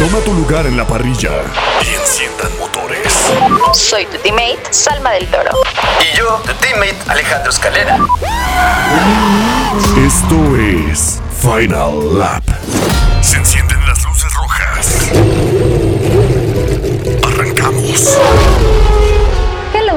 Toma tu lugar en la parrilla y enciendan motores. Soy tu teammate, Salma del Toro. Y yo, tu teammate, Alejandro Escalera. Esto es Final Lap. Se encienden las luces rojas. Arrancamos.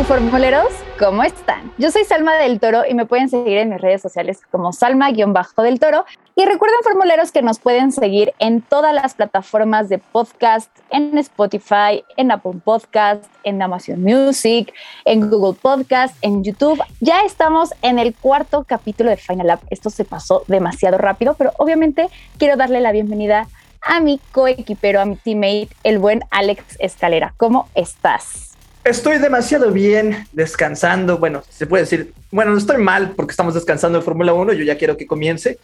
Hello, formuleros, ¿cómo están? Yo soy Salma del Toro y me pueden seguir en mis redes sociales como Salma-del Toro. Y recuerden, formuleros, que nos pueden seguir en todas las plataformas de podcast, en Spotify, en Apple Podcast, en Amazon Music, en Google Podcast, en YouTube. Ya estamos en el cuarto capítulo de Final Up. Esto se pasó demasiado rápido, pero obviamente quiero darle la bienvenida a mi coequipero, a mi teammate, el buen Alex Escalera. ¿Cómo estás? Estoy demasiado bien descansando. Bueno, se puede decir, bueno, no estoy mal porque estamos descansando en Fórmula 1. Yo ya quiero que comience,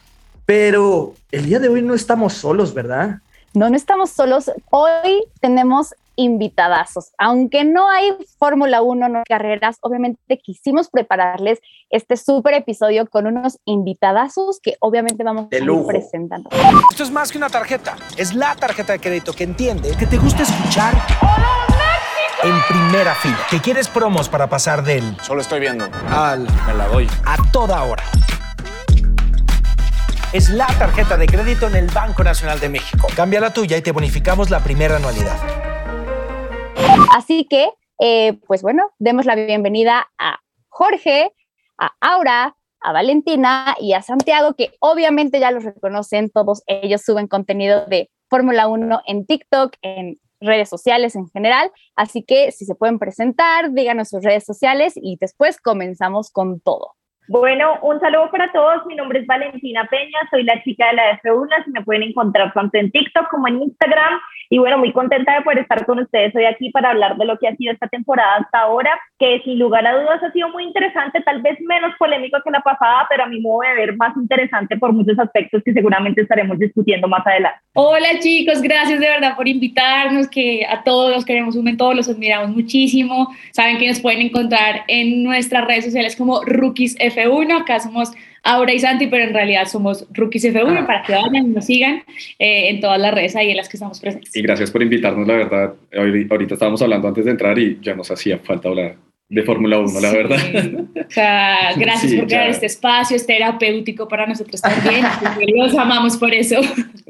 pero el día de hoy no estamos solos, ¿verdad? No, no estamos solos. Hoy tenemos invitadazos. Aunque no hay Fórmula 1, no hay carreras, obviamente quisimos prepararles este súper episodio con unos invitadazos que obviamente vamos a ir presentando. Esto es más que una tarjeta, es la tarjeta de crédito que entiende que te gusta escuchar en primera fila. Que quieres promos para pasar del Solo estoy viendo. al Me la doy. a toda hora. Es la tarjeta de crédito en el Banco Nacional de México. Cambia la tuya y te bonificamos la primera anualidad. Así que, eh, pues bueno, demos la bienvenida a Jorge, a Aura, a Valentina y a Santiago, que obviamente ya los reconocen, todos ellos suben contenido de Fórmula 1 en TikTok, en redes sociales en general. Así que si se pueden presentar, díganos sus redes sociales y después comenzamos con todo. Bueno, un saludo para todos. Mi nombre es Valentina Peña, soy la chica de la F1. Se me pueden encontrar tanto en TikTok como en Instagram. Y bueno, muy contenta de poder estar con ustedes hoy aquí para hablar de lo que ha sido esta temporada hasta ahora, que sin lugar a dudas ha sido muy interesante, tal vez menos polémico que la pasada, pero a mi modo de ver más interesante por muchos aspectos que seguramente estaremos discutiendo más adelante. Hola chicos, gracias de verdad por invitarnos, que a todos los queremos un montón, los admiramos muchísimo. Saben que nos pueden encontrar en nuestras redes sociales como Rookies F1, acá somos Aura y Santi, pero en realidad somos Rookies F1 para que vayan y nos sigan eh, en todas las redes ahí en las que estamos presentes. Y gracias por invitarnos, la verdad. Ahorita estábamos hablando antes de entrar y ya nos hacía falta hablar de Fórmula 1, la verdad. O sea, gracias Sí, por crear este espacio, es terapéutico para nosotros también, los amamos por eso.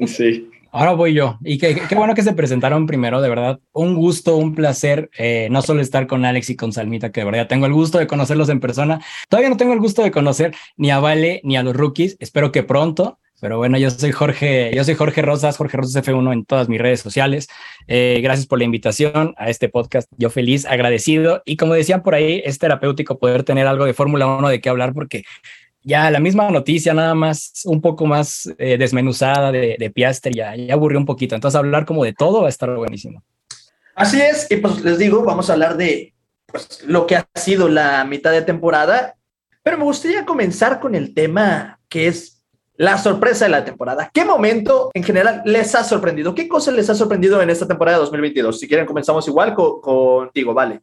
Sí. Ahora voy yo. Y qué, qué bueno que se presentaron primero, de verdad. Un gusto, un placer, eh, no solo estar con Alex y con Salmita, que de verdad tengo el gusto de conocerlos en persona. Todavía no tengo el gusto de conocer ni a Vale ni a los rookies. Espero que pronto. Pero bueno, yo soy Jorge, yo soy Jorge Rosas, Jorge Rosas F1 en todas mis redes sociales. Eh, gracias por la invitación a este podcast. Yo feliz, agradecido. Y como decían por ahí, es terapéutico poder tener algo de Fórmula 1 de qué hablar porque ya la misma noticia, nada más un poco más eh, desmenuzada de, de Piastri, ya, ya aburrió un poquito. Entonces, hablar como de todo va a estar buenísimo. Así es, y pues les digo, vamos a hablar de pues, lo que ha sido la mitad de temporada, pero me gustaría comenzar con el tema que es la sorpresa de la temporada. ¿Qué momento en general les ha sorprendido? ¿Qué cosas les ha sorprendido en esta temporada de 2022? Si quieren, comenzamos igual co- contigo, vale.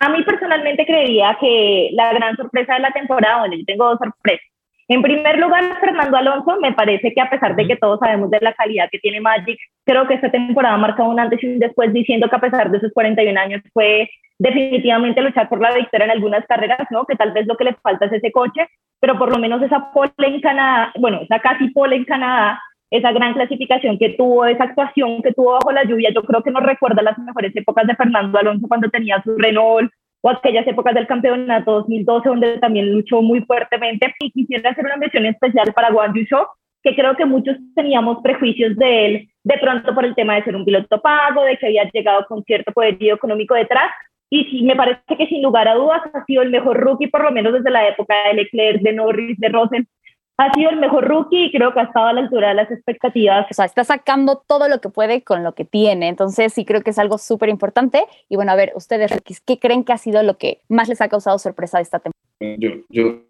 A mí personalmente creería que la gran sorpresa de la temporada, bueno, yo tengo dos sorpresas. En primer lugar, Fernando Alonso, me parece que a pesar de que todos sabemos de la calidad que tiene Magic, creo que esta temporada marca un antes y un después diciendo que a pesar de sus 41 años fue definitivamente luchar por la victoria en algunas carreras, ¿no? Que tal vez lo que le falta es ese coche, pero por lo menos esa pole en Canadá, bueno, esa casi pole en Canadá, esa gran clasificación que tuvo, esa actuación que tuvo bajo la lluvia, yo creo que nos recuerda las mejores épocas de Fernando Alonso cuando tenía su Renault o aquellas épocas del campeonato 2012 donde también luchó muy fuertemente. Y quisiera hacer una mención especial para Guan Yu Zhou, que creo que muchos teníamos prejuicios de él, de pronto por el tema de ser un piloto pago, de que había llegado con cierto poderío económico detrás, y sí, me parece que sin lugar a dudas ha sido el mejor rookie, por lo menos desde la época de Leclerc, de Norris, de Rosen, ha sido el mejor rookie y creo que ha estado a la altura de las expectativas. O sea, está sacando todo lo que puede con lo que tiene. Entonces, sí creo que es algo súper importante. Y bueno, a ver, ustedes, ¿qué creen que ha sido lo que más les ha causado sorpresa de esta temporada? Yo, yo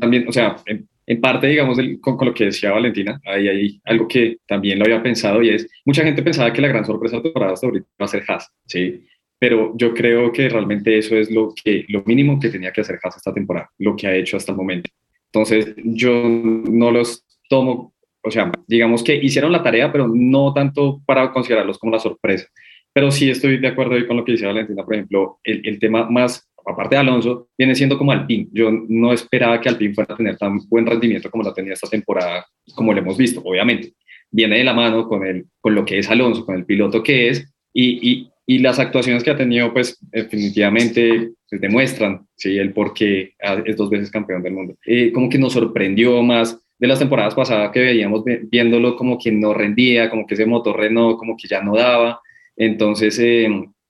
también, o sea, en, parte, digamos, con, con, lo que decía Valentina, hay, hay algo que también lo había pensado y es, mucha gente pensaba que la gran sorpresa de la temporada hasta ahorita va a ser Haas, ¿sí? Pero yo creo que realmente eso es lo, que, lo mínimo que tenía que hacer Haas esta temporada, lo que ha hecho hasta el momento. Entonces, yo no los tomo, o sea, digamos que hicieron la tarea, pero no tanto para considerarlos como la sorpresa. Pero sí estoy de acuerdo con lo que dice Valentina, por ejemplo, el, el tema más, aparte de Alonso, viene siendo como Alpine. Yo no esperaba que Alpine fuera a tener tan buen rendimiento como lo tenía esta temporada, como lo hemos visto, obviamente. Viene de la mano con, el, con lo que es Alonso, con el piloto que es, y, y, y las actuaciones que ha tenido, pues definitivamente pues, demuestran ¿sí? el por qué es dos veces campeón del mundo. Eh, como que nos sorprendió más de las temporadas pasadas que veíamos viéndolo como que no rendía, como que ese motor no, como que ya no daba. Entonces, eh,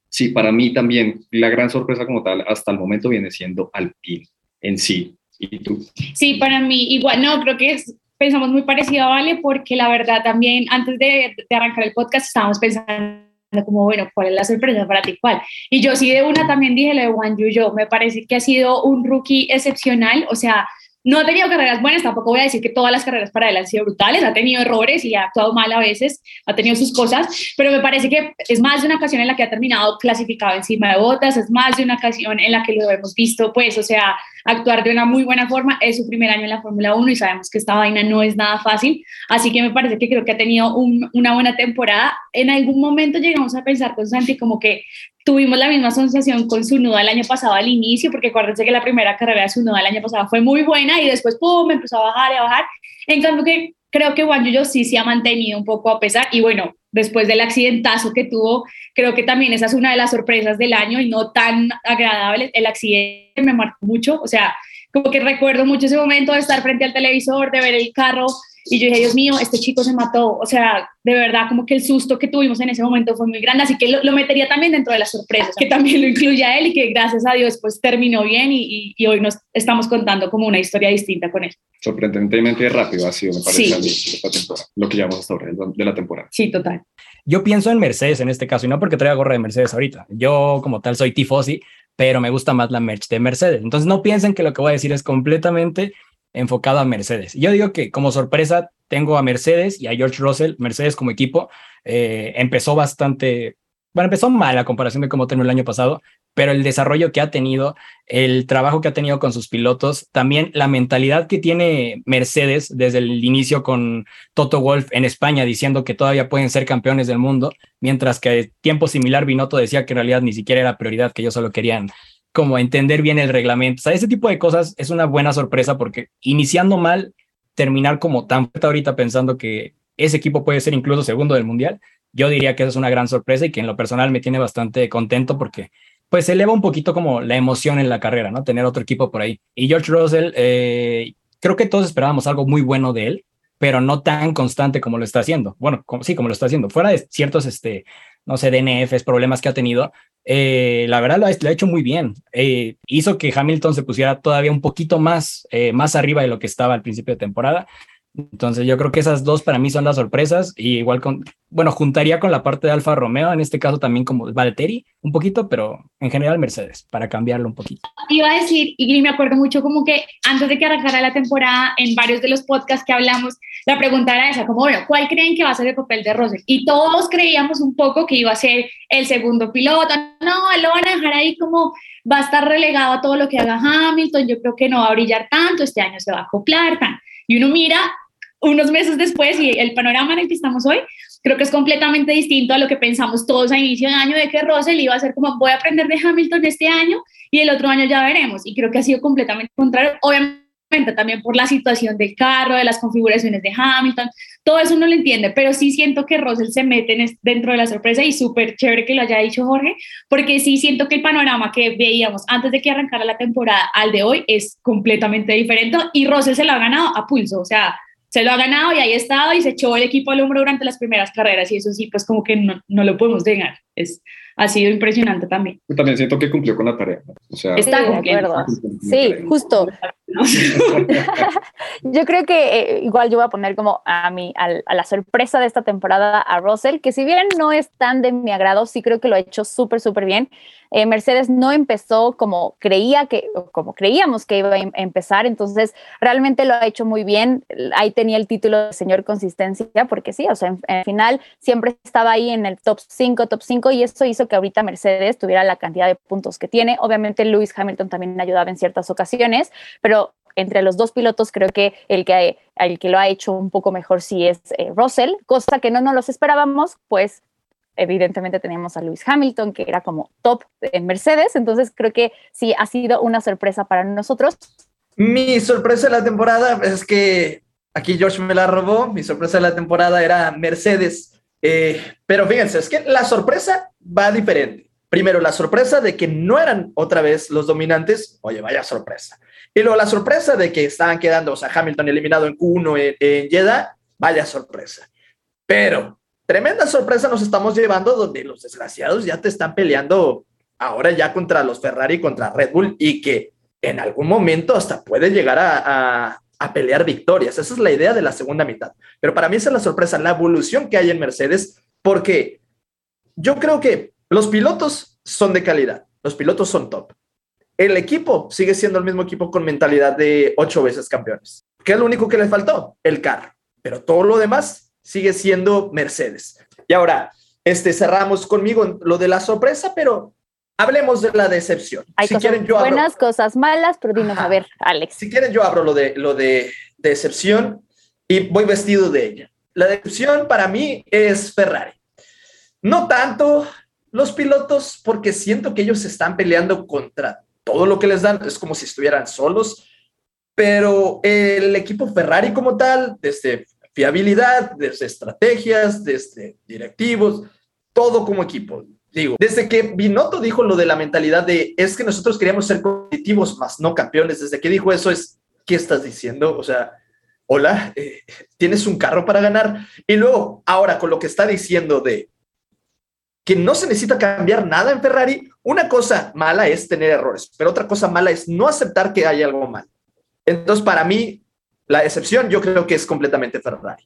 sí, para mí también la gran sorpresa como tal hasta el momento viene siendo Alpine en sí. ¿Y tú? Sí, para mí igual, no, creo que es, pensamos muy parecido Vale porque la verdad también antes de, de arrancar el podcast estábamos pensando como, bueno, ¿cuál es la sorpresa para ti? ¿Cuál? Y yo sí de una también dije lo de Juan Yuyo, me parece que ha sido un rookie excepcional, o sea, no ha tenido carreras buenas, tampoco voy a decir que todas las carreras para él han sido brutales, ha tenido errores y ha actuado mal a veces, ha tenido sus cosas, pero me parece que es más de una ocasión en la que ha terminado clasificado encima de botas, es más de una ocasión en la que lo hemos visto, pues, o sea, actuar de una muy buena forma. Es su primer año en la Fórmula 1 y sabemos que esta vaina no es nada fácil, así que me parece que creo que ha tenido una buena temporada. En algún momento llegamos a pensar con Santi como que tuvimos la misma sensación con su nuda el año pasado al inicio, porque acuérdense que la primera carrera de su nuda el año pasado fue muy buena y después, ¡pum!, empezó a bajar y a bajar. En cambio que creo que Juan Yuyo sí se ha mantenido un poco a pesar y bueno, después del accidentazo que tuvo, creo que también esa es una de las sorpresas del año y no tan agradable. El accidente me marcó mucho, o sea, como que recuerdo mucho ese momento de estar frente al televisor, de ver el carro y yo dije, Dios mío, este chico se mató. O sea, de verdad, como que el susto que tuvimos en ese momento fue muy grande. Así que lo, metería también dentro de las sorpresas, que también lo incluye a él y que gracias a Dios pues terminó bien y, y, hoy nos estamos contando como una historia distinta con él. Sorprendentemente rápido ha sido, me parece, sí. esta temporada, lo que llevamos hasta ahora de la temporada. Sí, total. Yo pienso en Mercedes en este caso, y no porque traiga gorra de Mercedes ahorita. Yo como tal soy tifosi, pero me gusta más la merch de Mercedes. Entonces no piensen que lo que voy a decir es completamente enfocado a Mercedes. Yo digo que como sorpresa tengo a Mercedes y a George Russell. Mercedes como equipo eh, empezó bastante, bueno, empezó mal a comparación de cómo terminó el año pasado, pero el desarrollo que ha tenido, el trabajo que ha tenido con sus pilotos, también la mentalidad que tiene Mercedes desde el inicio con Toto Wolf en España diciendo que todavía pueden ser campeones del mundo, mientras que tiempo similar Binotto decía que en realidad ni siquiera era prioridad, que ellos solo querían como entender bien el reglamento. O sea, ese tipo de cosas es una buena sorpresa porque iniciando mal, terminar como tan fuerte ahorita pensando que ese equipo puede ser incluso segundo del mundial, yo diría que esa es una gran sorpresa y que en lo personal me tiene bastante contento porque pues eleva un poquito como la emoción en la carrera, ¿no? Tener otro equipo por ahí. Y George Russell, eh, creo que todos esperábamos algo muy bueno de él, pero no tan constante como lo está haciendo. Bueno, sí, como lo está haciendo. Fuera de ciertos, este, no sé, DNFs, problemas que ha tenido, eh, la verdad lo ha, hecho muy bien. Eh, hizo que Hamilton se pusiera todavía un poquito más, más arriba de lo que estaba al principio de temporada. Entonces yo creo que esas dos para mí son las sorpresas y igual con, bueno, juntaría con la parte de Alfa Romeo, en este caso también como Valtteri un poquito, pero en general Mercedes, para cambiarlo un poquito. Iba a decir, y me acuerdo mucho como que antes de que arrancara la temporada, en varios de los podcasts que hablamos, la pregunta era esa, como, bueno, ¿cuál creen que va a ser el papel de Russell? Y todos creíamos un poco que iba a ser el segundo piloto, no, lo van a dejar ahí como va a estar relegado a todo lo que haga Hamilton, yo creo que no va a brillar tanto, este año se va a acoplar, tan y uno mira unos meses después y el panorama en el que estamos hoy, creo que es completamente distinto a lo que pensamos todos a inicio de año de que Russell iba a ser como voy a aprender de Hamilton este año y el otro año ya veremos. Y creo que ha sido completamente contrario. Obviamente también por la situación del carro, de las configuraciones de Hamilton, todo eso no lo entiende, pero sí siento que Russell se mete dentro de la sorpresa y súper chévere que lo haya dicho Jorge, porque sí siento que el panorama que veíamos antes de que arrancara la temporada al de hoy es completamente diferente y Russell se lo ha ganado a pulso, o sea, se lo ha ganado y ahí ha estado y se echó el equipo al hombro durante las primeras carreras y eso sí, pues como que no, no lo podemos negar. Es, ha sido impresionante también. también siento que cumplió con la tarea. O sea, está cumpliendo. Sí, justo. yo creo que eh, igual yo voy a poner como a mi, a, la sorpresa de esta temporada a Russell, que si bien no es tan de mi agrado, sí creo que lo ha hecho súper, súper bien. Eh, Mercedes no empezó como creía que, como creíamos que iba a em, empezar, entonces realmente lo ha hecho muy bien. Ahí tenía el título de señor consistencia, porque sí, o sea, en, final siempre estaba ahí en el top 5, top 5, y eso hizo que ahorita Mercedes tuviera la cantidad de puntos que tiene. Obviamente Lewis Hamilton también ayudaba en ciertas ocasiones, pero entre los dos pilotos creo que el que, el que lo ha hecho un poco mejor sí es eh, Russell, cosa que no nos los esperábamos, pues evidentemente teníamos a Lewis Hamilton, que era como top en Mercedes, entonces creo que sí ha sido una sorpresa para nosotros. Mi sorpresa de la temporada es que aquí George me la robó, mi sorpresa de la temporada era Mercedes, eh, pero fíjense, es que la sorpresa va diferente. Primero, la sorpresa de que no eran otra vez los dominantes, oye, vaya sorpresa. Y luego la sorpresa de que estaban quedando, o sea, Hamilton eliminado en Q1 en, en Jeddah, vaya sorpresa. Pero tremenda sorpresa nos estamos llevando donde los desgraciados ya te están peleando ahora ya contra los Ferrari, contra Red Bull y que en algún momento hasta puede llegar a, a, pelear victorias. Esa es la idea de la segunda mitad. Pero para mí es la sorpresa, la evolución que hay en Mercedes, porque yo creo que los pilotos son de calidad, los pilotos son top. El equipo sigue siendo el mismo equipo con mentalidad de ocho veces campeones. ¿Qué es lo único que le faltó? El carro. Pero todo lo demás sigue siendo Mercedes. Y ahora, este, cerramos conmigo lo de la sorpresa, pero hablemos de la decepción. Hay si cosas quieren, yo buenas, cosas malas, pero dinos a ver, Alex. Si quieren, yo abro lo de, lo de decepción y voy vestido de ella. La decepción para mí es Ferrari. No tanto los pilotos, porque siento que ellos están peleando contra todo lo que les dan es como si estuvieran solos, pero el equipo Ferrari como tal, desde fiabilidad, desde estrategias, desde directivos, todo como equipo. Digo, desde que Binotto dijo lo de la mentalidad de es que nosotros queríamos ser competitivos, más no campeones, desde que dijo eso es, ¿qué estás diciendo? O sea, hola, eh, tienes un carro para ganar. Y luego, ahora con lo que está diciendo de que no se necesita cambiar nada en Ferrari. Una cosa mala es tener errores, pero otra cosa mala es no aceptar que hay algo mal. Entonces, para mí, la excepción yo creo que es completamente Ferrari.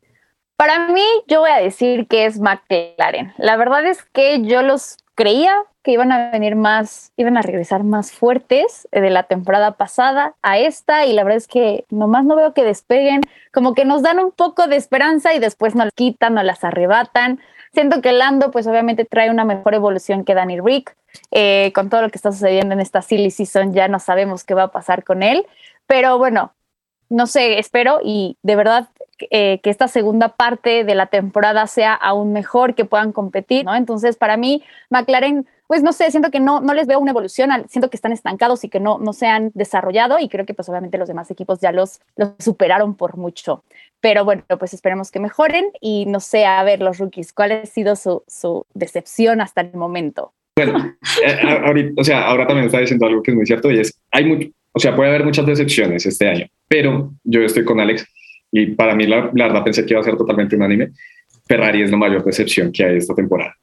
Para mí, yo voy a decir que es McLaren. La verdad es que yo los creía que iban a venir más, iban a regresar más fuertes de la temporada pasada a esta y la verdad es que nomás no veo que despeguen, como que nos dan un poco de esperanza y después nos quitan, nos las arrebatan. Siento que Lando, pues obviamente trae una mejor evolución que Danny Rick. Eh, con todo lo que está sucediendo en esta silly season, ya no sabemos qué va a pasar con él. Pero bueno, no sé, espero y de verdad eh, que esta segunda parte de la temporada sea aún mejor, que puedan competir, ¿no? Entonces, para mí, McLaren, pues no sé, siento que no, no les veo una evolución, siento que están estancados y que no, no se han desarrollado y creo que pues obviamente los demás equipos ya los, los superaron por mucho. Pero bueno, pues esperemos que mejoren y no sé, a ver, los rookies, ¿cuál ha sido su, su decepción hasta el momento? Bueno, eh, ahorita, o sea, ahora también está diciendo algo que es muy cierto y es, hay mucho, o sea, puede haber muchas decepciones este año, pero yo estoy con Alex y para mí la, la verdad pensé que iba a ser totalmente unánime. Ferrari es la mayor decepción que hay esta temporada.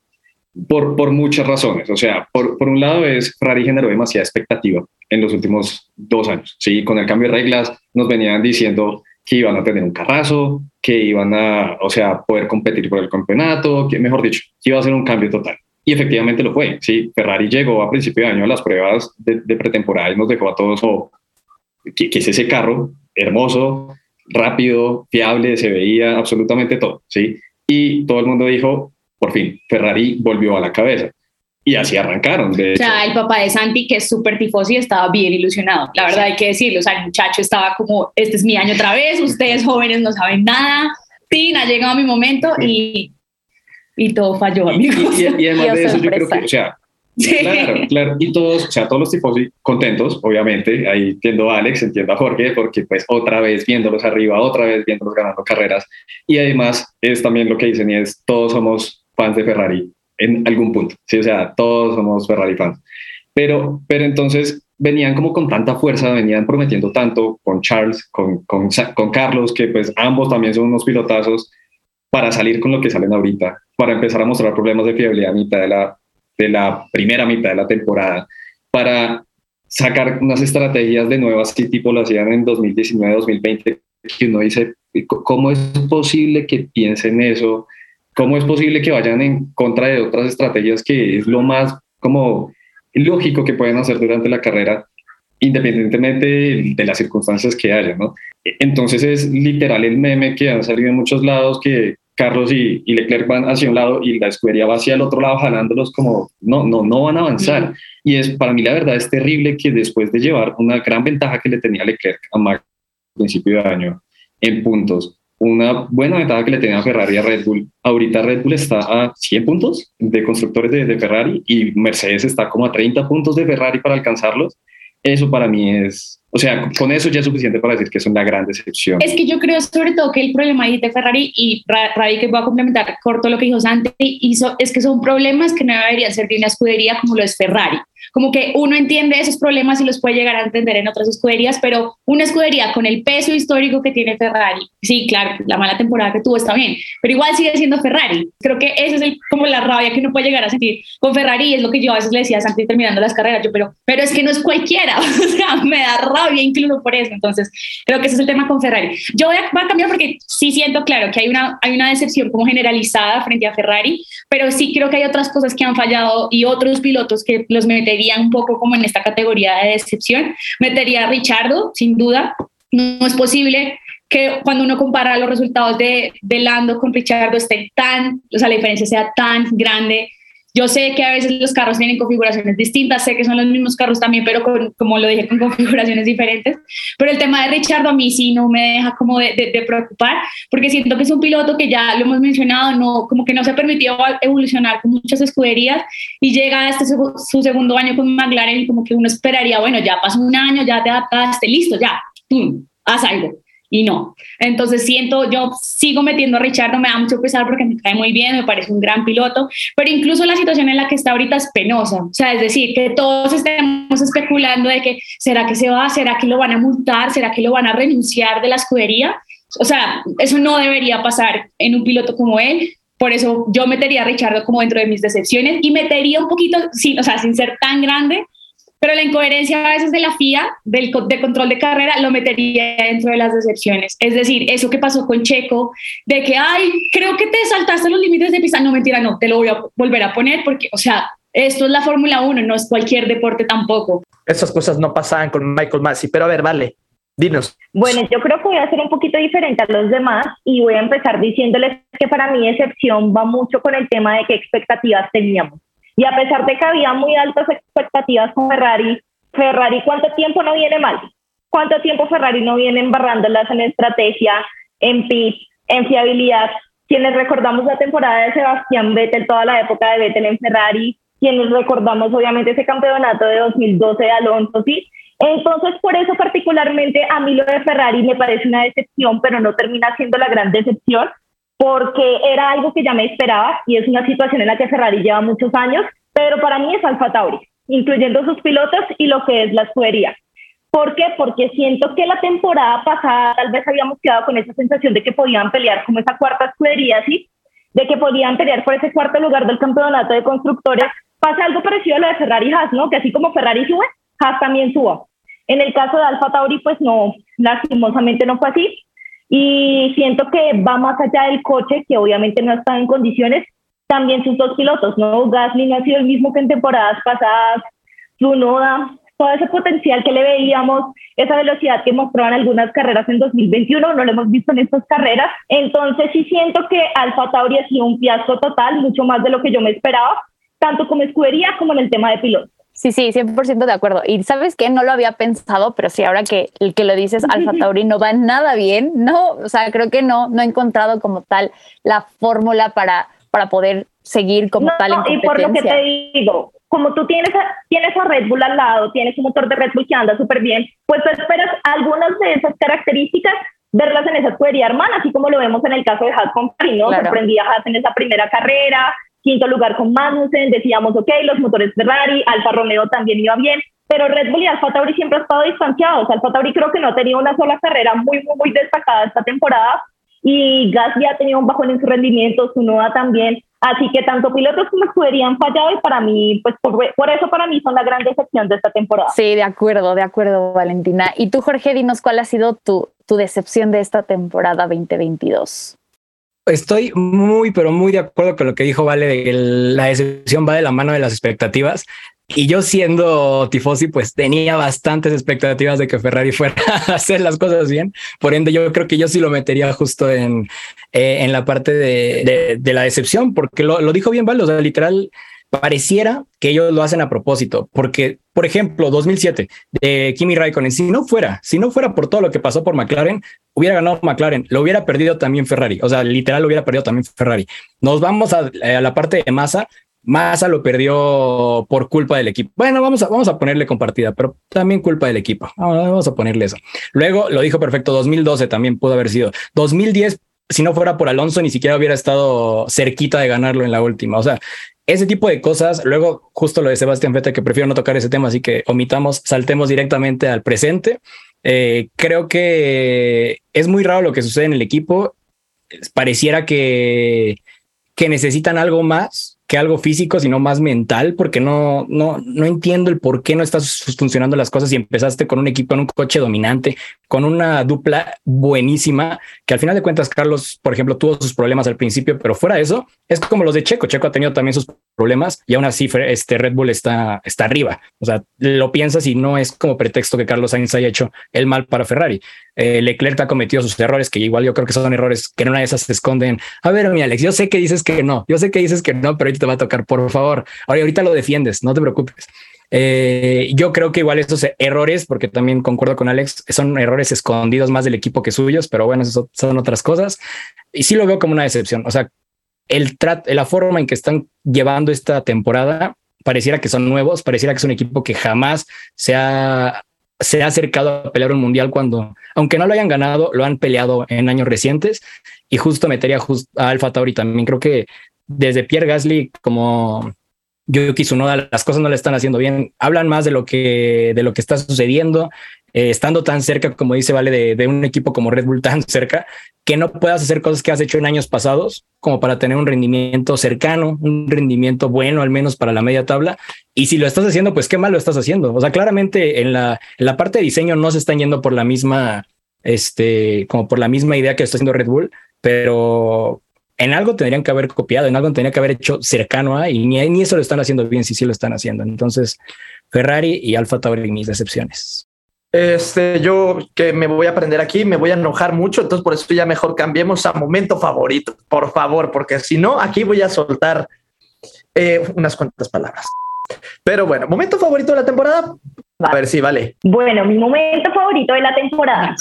Por, por muchas razones. O sea, por, por un lado es Ferrari generó demasiada expectativa en los últimos dos años. Sí, con el cambio de reglas nos venían diciendo que iban a tener un carrazo, que iban a, o sea, poder competir por el campeonato, que mejor dicho, que iba a ser un cambio total. Y efectivamente lo fue. Sí, Ferrari llegó a principio de año a las pruebas de, pretemporada y nos dejó a todos, oh, que, es ese carro hermoso, rápido, fiable, se veía absolutamente todo, ¿sí? Y todo el mundo dijo, por fin, Ferrari volvió a la cabeza. Y así arrancaron. De o sea, el papá de Santi, que es súper tifoso y estaba bien ilusionado. La verdad hay que decirlo. O sea, el muchacho estaba como, este es mi año otra vez, ustedes jóvenes no saben nada. Sí, ha llegado mi momento y, y todo falló, amigos. Y, y, además de eso, yo creo que, o sea, Claro, claro. Y todos, o sea, todos los tifosi contentos, obviamente. Ahí entiendo a Alex, entiendo a Jorge, porque pues otra vez viéndolos arriba, otra vez viéndolos ganando carreras. Y además es también lo que dicen y es, todos somos fans de Ferrari en algún punto. Sí, o sea, todos somos Ferrari fans. Pero, pero entonces venían como con tanta fuerza, venían prometiendo tanto con Charles, con, con, con Carlos, que pues ambos también son unos pilotazos para salir con lo que salen ahorita, para empezar a mostrar problemas de fiabilidad a mitad de la, de la primera mitad de la temporada, para sacar unas estrategias de nuevo, así tipo lo hacían en 2019, 2020, que uno dice, ¿cómo es posible que piensen eso? ¿Cómo es posible que vayan en contra de otras estrategias que es lo más como lógico que pueden hacer durante la carrera, independientemente de, las circunstancias que haya, ¿no? Entonces es literal el meme que han salido en muchos lados que Carlos y, Leclerc van hacia un lado y la escudería va hacia el otro lado jalándolos como no, no, no van a avanzar. Y es para mí la verdad es terrible que después de llevar una gran ventaja que le tenía Leclerc a Max al principio de año en puntos, una buena ventaja que le tenía a Ferrari a Red Bull. Ahorita Red Bull está a 100 puntos de constructores de, de, Ferrari y Mercedes está como a 30 puntos de Ferrari para alcanzarlos. Eso para mí es, o sea, con eso ya es suficiente para decir que es una gran decepción. Es que yo creo sobre todo que el problema de Ferrari y Ravi que voy a complementar corto lo que dijo Santi, hizo, es que son problemas que no deberían ser de una escudería como lo es Ferrari como que uno entiende esos problemas y los puede llegar a entender en otras escuderías, pero una escudería con el peso histórico que tiene Ferrari, sí, claro, la mala temporada que tuvo está bien, pero igual sigue siendo Ferrari. Creo que esa es el, como la rabia que uno puede llegar a sentir con Ferrari y es lo que yo a veces le decía a Santi terminando las carreras, yo, pero, pero es que no es cualquiera, o sea, me da rabia incluso por eso. Entonces, creo que ese es el tema con Ferrari. Yo voy a, voy a cambiar porque sí siento, claro, que hay una, hay una decepción como generalizada frente a Ferrari, pero sí creo que hay otras cosas que han fallado y otros pilotos que los metería un poco como en esta categoría de decepción. Metería a Richardo, sin duda. No es posible que cuando uno compara los resultados de, de Lando con Richardo esté tan, o sea, la diferencia sea tan grande. Yo sé que a veces los carros tienen configuraciones distintas, sé que son los mismos carros también, pero con, como lo dije, con configuraciones diferentes. Pero el tema de Richard a mí sí no me deja como de, de, preocupar, porque siento que es un piloto que ya lo hemos mencionado, no, como que no se ha permitido evolucionar con muchas escuderías y llega a este su, su segundo año con McLaren y como que uno esperaría, bueno, ya pasó un año, ya te adaptaste, listo, ya, tú, haz algo y no. Entonces siento, yo sigo metiendo a Richard, me da mucho pesar porque me cae muy bien, me parece un gran piloto, pero incluso la situación en la que está ahorita es penosa, o sea, es decir, que todos estemos especulando de que será que se va, será que lo van a multar, será que lo van a renunciar de la escudería, o sea, eso no debería pasar en un piloto como él. Por eso yo metería a Richard como dentro de mis decepciones y metería un poquito, sin, o sea, sin ser tan grande, pero la incoherencia a veces de la FIA, del de control de carrera, lo metería dentro de las decepciones. Es decir, eso que pasó con Checo, de que, ay, creo que te saltaste los límites de pista. No, mentira, no, te lo voy a volver a poner porque, o sea, esto es la Fórmula 1, no es cualquier deporte tampoco. Esas cosas no pasaban con Michael Massey, pero a ver, vale, dinos. Bueno, yo creo que voy a ser un poquito diferente a los demás y voy a empezar diciéndoles que para mi excepción va mucho con el tema de qué expectativas teníamos. Y a pesar de que había muy altas expectativas con Ferrari, Ferrari, ¿cuánto tiempo no viene mal? ¿Cuánto tiempo Ferrari no viene embarrándolas en estrategia, en pit, en fiabilidad? Quienes recordamos la temporada de Sebastián Vettel, toda la época de Vettel en Ferrari, quienes recordamos obviamente ese campeonato de 2012 de Alonso, ¿sí? Entonces, por eso particularmente a mí lo de Ferrari me parece una decepción, pero no termina siendo la gran decepción, porque era algo que ya me esperaba y es una situación en la que Ferrari lleva muchos años, pero para mí es Alfa Tauri, incluyendo sus pilotos y lo que es la escudería. ¿Por qué? Porque siento que la temporada pasada tal vez habíamos quedado con esa sensación de que podían pelear como esa cuarta escudería, ¿sí? De que podían pelear por ese cuarto lugar del campeonato de constructores. Pasa algo parecido a lo de Ferrari y Haas, ¿no? Que así como Ferrari sube, Haas también suba. En el caso de Alfa Tauri, pues no, lastimosamente no fue así y siento que va más allá del coche, que obviamente no está en condiciones, también sus dos pilotos, ¿no? Gasly no ha sido el mismo que en temporadas pasadas, Tsunoda, todo ese potencial que le veíamos, esa velocidad que mostraban algunas carreras en 2021, no lo hemos visto en estas carreras. Entonces sí siento que Alfa Tauri ha sido un fiasco total, mucho más de lo que yo me esperaba, tanto como escudería como en el tema de pilotos. Sí, sí, 100% de acuerdo. Y sabes que no lo había pensado, pero sí, ahora que el que lo dices, Alfa Tauri no va nada bien, no, o sea, creo que no, no he encontrado como tal la fórmula para, para poder seguir como tal en Y por lo que te digo, como tú tienes a, tienes a Red Bull al lado, tienes un motor de Red Bull que anda súper bien, pues tú esperas algunas de esas características verlas en esa escudería hermana, así como lo vemos en el caso de Haas con ¿no? Claro. Sorprendía a Haas en esa primera carrera, Quinto lugar con Magnussen, decíamos, ok, los motores Ferrari, Alfa Romeo también iba bien, pero Red Bull y Alfa Tauri siempre han estado distanciados. Alfa Tauri creo que no ha tenido una sola carrera muy, muy, muy destacada esta temporada y Gasly ha tenido un bajón en su rendimiento, su Noda también. Así que tanto pilotos como escudería han fallado y para mí, pues por, por, eso para mí son la gran decepción de esta temporada. Sí, de acuerdo, de acuerdo, Valentina. Y tú, Jorge, dinos cuál ha sido tu, tu decepción de esta temporada 2022. Estoy muy, pero muy de acuerdo con lo que dijo Vale, de que la decepción va de la mano de las expectativas. Y yo siendo tifosi, pues tenía bastantes expectativas de que Ferrari fuera a hacer las cosas bien. Por ende, yo creo que yo sí lo metería justo en, eh, en la parte de, de, la decepción, porque lo, lo dijo bien Vale, o sea, literal, pareciera que ellos lo hacen a propósito, porque, por ejemplo, 2007 de Kimi Raikkonen, si no fuera, si no fuera por todo lo que pasó por McLaren, hubiera ganado McLaren, lo hubiera perdido también Ferrari, o sea, literal lo hubiera perdido también Ferrari. Nos vamos a, a la parte de Massa, Massa lo perdió por culpa del equipo. Bueno, vamos a, vamos a ponerle compartida, pero también culpa del equipo. Vamos a ponerle eso. Luego lo dijo perfecto, 2012 también pudo haber sido. 2010 si no fuera por Alonso, ni siquiera hubiera estado cerquita de ganarlo en la última. O sea, ese tipo de cosas. Luego, justo lo de Sebastián Vettel, que prefiero no tocar ese tema, así que omitamos, saltemos directamente al presente. Eh, creo que es muy raro lo que sucede en el equipo. Pareciera que, que necesitan algo más que algo físico, sino más mental, porque no, no, no entiendo el por qué no estás funcionando las cosas y empezaste con un equipo, en un coche dominante, con una dupla buenísima, que al final de cuentas, Carlos, por ejemplo, tuvo sus problemas al principio, pero fuera de eso, es como los de Checo. Checo ha tenido también sus problemas y aún así este Red Bull está, está arriba. O sea, lo piensas y no es como pretexto que Carlos Sainz haya hecho el mal para Ferrari. Eh, Leclerc ha cometido sus errores, que igual yo creo que son errores que en una de esas se esconden. A ver, mi Alex, yo sé que dices que no, yo sé que dices que no, pero ahorita te va a tocar, por favor. Ahora, ahorita lo defiendes, no te preocupes. Eh, yo creo que igual estos errores, porque también concuerdo con Alex, son errores escondidos más del equipo que suyos, pero bueno, eso son otras cosas. Y sí lo veo como una decepción. O sea, el la forma en que están llevando esta temporada pareciera que son nuevos, pareciera que es un equipo que jamás se ha, se ha acercado a pelear un mundial cuando, aunque no lo hayan ganado, lo han peleado en años recientes y justo metería a Alfa Tauri también. Creo que desde Pierre Gasly como Yuki Tsunoda las cosas no le están haciendo bien. Hablan más de lo que, de lo que está sucediendo, eh, estando tan cerca, como dice Vale, de, un equipo como Red Bull tan cerca, que no puedas hacer cosas que has hecho en años pasados, como para tener un rendimiento cercano, un rendimiento bueno, al menos para la media tabla. Y si lo estás haciendo, pues qué mal lo estás haciendo. O sea, claramente en la, en la parte de diseño no se están yendo por la misma, este, como por la misma idea que está haciendo Red Bull, pero en algo tendrían que haber copiado, en algo tendrían que haber hecho cercano a, y ni, ni eso lo están haciendo bien, si sí lo están haciendo. Entonces, Ferrari y Alfa Tauri, mis decepciones. Este, yo que me voy a aprender aquí, me voy a enojar mucho, entonces por eso ya mejor cambiemos a momento favorito, por favor, porque si no, aquí voy a soltar eh, unas cuantas palabras. Pero bueno, momento favorito de la temporada. A ver si vale. Bueno, mi momento favorito de la temporada.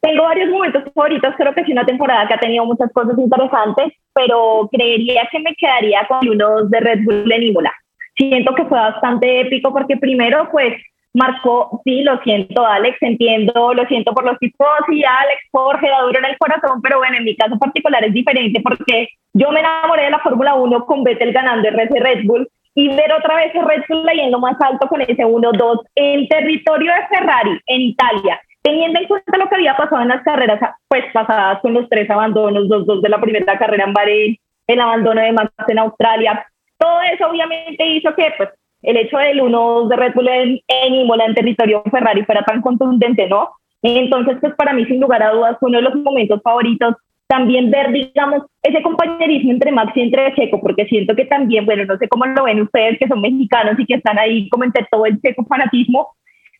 Tengo varios momentos favoritos, creo que es una temporada que ha tenido muchas cosas interesantes, pero creería que me quedaría con unos de Red Bull en Imola. Siento que fue bastante épico porque primero, pues marcó, sí, lo siento, Alex, entiendo, lo siento por los tipos y Alex, Jorge, da duro en el corazón, pero bueno, en mi caso particular es diferente porque yo me enamoré de la Fórmula 1 con Vettel ganando RC Red Bull y ver otra vez el Red Bull yendo más alto con ese 1-2 en territorio de Ferrari, en Italia, teniendo en cuenta lo que había pasado en las carreras pues pasadas con los tres abandonos, los dos de la primera carrera en Bahrein, el abandono de Max en Australia, todo eso obviamente hizo que pues el hecho del uno de Red Bull en, en Imola, en territorio Ferrari, fuera tan contundente, ¿no? Entonces, pues para mí, sin lugar a dudas, fue uno de los momentos favoritos. También ver, digamos, ese compañerismo entre Max y entre Checo, porque siento que también, bueno, no sé cómo lo ven ustedes, que son mexicanos y que están ahí como entre todo el Checo fanatismo,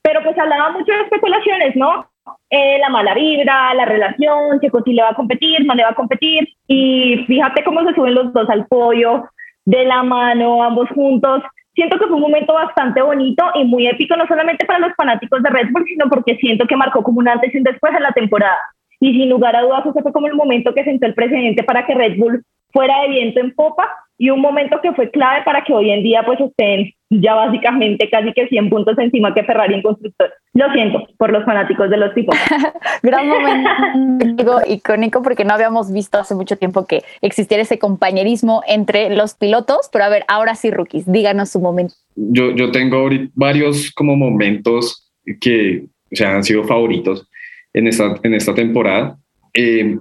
pero pues hablaba mucho de especulaciones, ¿no? Eh, la mala vibra, la relación, Checo si le va a competir, no le va a competir, y fíjate cómo se suben los dos al podio, de la mano, ambos juntos siento que fue un momento bastante bonito y muy épico, no solamente para los fanáticos de Red Bull, sino porque siento que marcó como un antes y un después en la temporada. Y sin lugar a dudas, ese fue como el momento que sentó el presidente para que Red Bull fuera de viento en popa y un momento que fue clave para que hoy en día pues estén ya básicamente casi que 100 puntos encima que Ferrari en constructor. Lo siento por los fanáticos de los tipos. Gran momento icónico porque no habíamos visto hace mucho tiempo que existiera ese compañerismo entre los pilotos, pero a ver, ahora sí, rookies, díganos su momento. Yo, yo tengo varios como momentos que o sea, han sido favoritos en esta, en esta temporada. Eh,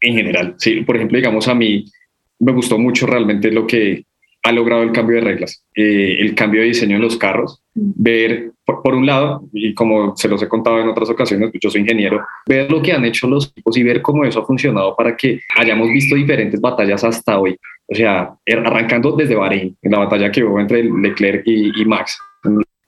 en general, sí, por ejemplo, digamos a mí, me gustó mucho realmente lo que ha logrado el cambio de reglas, eh, el cambio de diseño en los carros, ver, por, un lado, y como se los he contado en otras ocasiones, pues yo soy ingeniero, ver lo que han hecho los equipos y ver cómo eso ha funcionado para que hayamos visto diferentes batallas hasta hoy. O sea, er, arrancando desde Bahrein, en la batalla que hubo entre Leclerc y, y Max,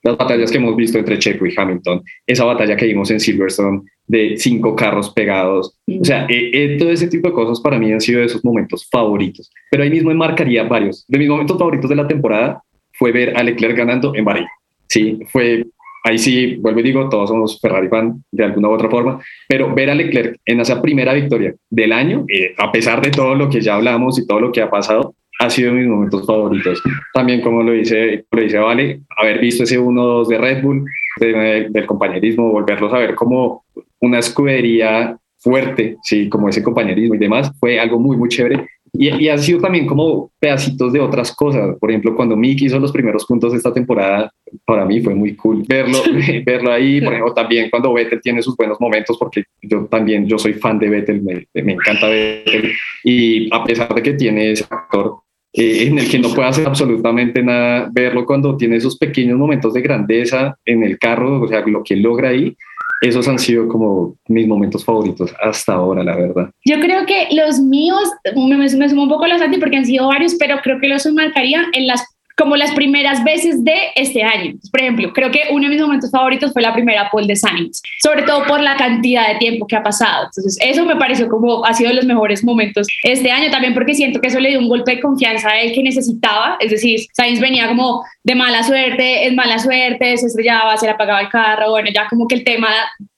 las batallas que hemos visto entre Checo y Hamilton, esa batalla que vimos en Silverstone de cinco carros pegados, o sea, eh, eh, todo ese tipo de cosas para mí han sido de esos momentos favoritos, pero ahí mismo enmarcaría varios. De mis momentos favoritos de la temporada fue ver a Leclerc ganando en Bahrein. Sí, fue, ahí sí, vuelvo y digo, todos somos Ferrari fan de alguna u otra forma, pero ver a Leclerc en esa primera victoria del año, eh, a pesar de todo lo que ya hablamos y todo lo que ha pasado, ha sido mis momentos favoritos. También, como lo dice, lo dice Vale, haber visto ese 1-2 de Red Bull, del compañerismo, volverlos a ver como una escudería fuerte, sí, como ese compañerismo y demás, fue algo muy, muy chévere. Y, y han sido también como pedacitos de otras cosas. Por ejemplo, cuando Mickey hizo los primeros puntos de esta temporada, para mí fue muy cool verlo, verlo ahí. Por ejemplo, también cuando Vettel tiene sus buenos momentos, porque yo también, yo soy fan de Vettel, me, me encanta Vettel. Y a pesar de que tiene ese actor eh, en el que no puede hacer absolutamente nada, verlo cuando tiene esos pequeños momentos de grandeza en el carro, o sea, lo que logra ahí, esos han sido como mis momentos favoritos hasta ahora, la verdad. Yo creo que los míos, me, me sumo un poco a los anti porque han sido varios, pero creo que los marcaría en las como las primeras veces de este año. Por ejemplo, creo que uno de mis momentos favoritos fue la primera pole de Sainz, sobre todo por la cantidad de tiempo que ha pasado. Entonces, eso me pareció como ha sido de los mejores momentos este año, también porque siento que eso le dio un golpe de confianza a él que necesitaba. Es decir, Sainz venía como de mala suerte, es mala suerte, se estrellaba, se le apagaba el carro, bueno, ya como que el tema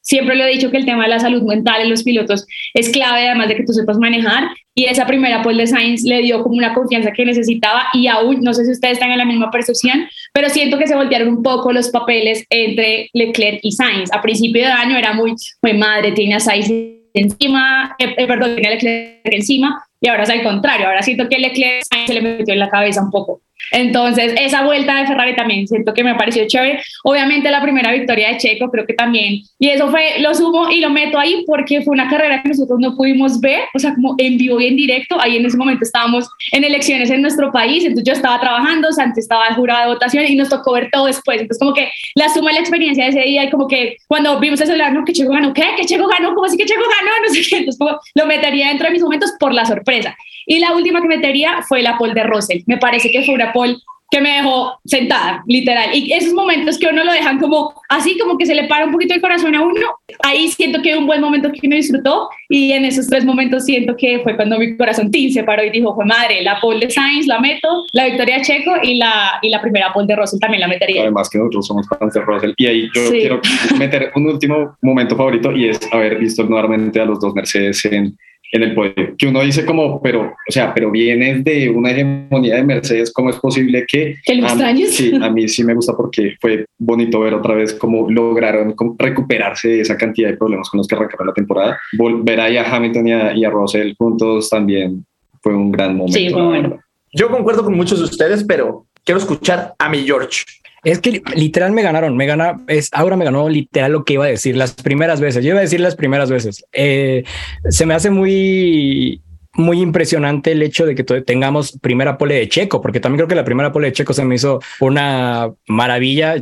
siempre lo he dicho que el tema de la salud mental en los pilotos es clave, además de que tú sepas manejar. Y esa primera pole de Sainz le dio como una confianza que necesitaba y aún, no sé si ustedes están en la misma percepción, pero siento que se voltearon un poco los papeles entre Leclerc y Sainz. A principio de año era muy, muy madre, tiene a Sainz encima, eh, eh, perdón, tiene a Leclerc encima, y ahora es al contrario, ahora siento que Leclerc se le metió en la cabeza un poco. Entonces, esa vuelta de Ferrari también siento que me pareció chévere. Obviamente la primera victoria de Checo creo que también, y eso fue, lo sumo y lo meto ahí porque fue una carrera que nosotros no pudimos ver, o sea, como en vivo y en directo. Ahí en ese momento estábamos en elecciones en nuestro país, entonces yo estaba trabajando, Santi estaba jurado de votación y nos tocó ver todo después. Entonces, como que la suma la experiencia de ese día y como que cuando vimos ese celular, no, que Checo ganó, ¿qué? ¿Que Checo ganó? ¿Cómo así que Checo ganó? No sé qué. Entonces, como, lo metería dentro de mis momentos por la sorpresa. Y la última que metería fue la pole de Russell. Me parece que fue una pole que me dejó sentada, literal. Y esos momentos que uno lo dejan como así, como que se le para un poquito el corazón a uno, ahí siento que un buen momento que me disfrutó y en esos tres momentos siento que fue cuando mi corazón tin se paró y dijo, fue madre, la pole de Sainz la meto, la victoria Checo y la, y la primera pole de Russell también la metería. Además que nosotros somos fans de Russell y ahí yo quiero meter un último momento favorito y es haber visto nuevamente a los dos Mercedes en en el poder, que uno dice como, pero, o sea, pero vienes de una hegemonía de Mercedes, ¿cómo es posible que... Que lo extrañes. Sí, a mí sí me gusta porque fue bonito ver otra vez cómo lograron recuperarse de esa cantidad de problemas con los que arrancaron la temporada. Volver ahí a Hamilton y a, y a Russell juntos también fue un gran momento. Sí, fue bueno. Yo concuerdo con muchos de ustedes, pero quiero escuchar a mi George. Es que literal me ganaron, me gana, es, ahora me ganó literal lo que iba a decir las primeras veces. Yo iba a decir las primeras veces. Eh, se me hace muy, muy impresionante el hecho de que tengamos primera pole de Checo, porque también creo que la primera pole de Checo se me hizo una maravilla.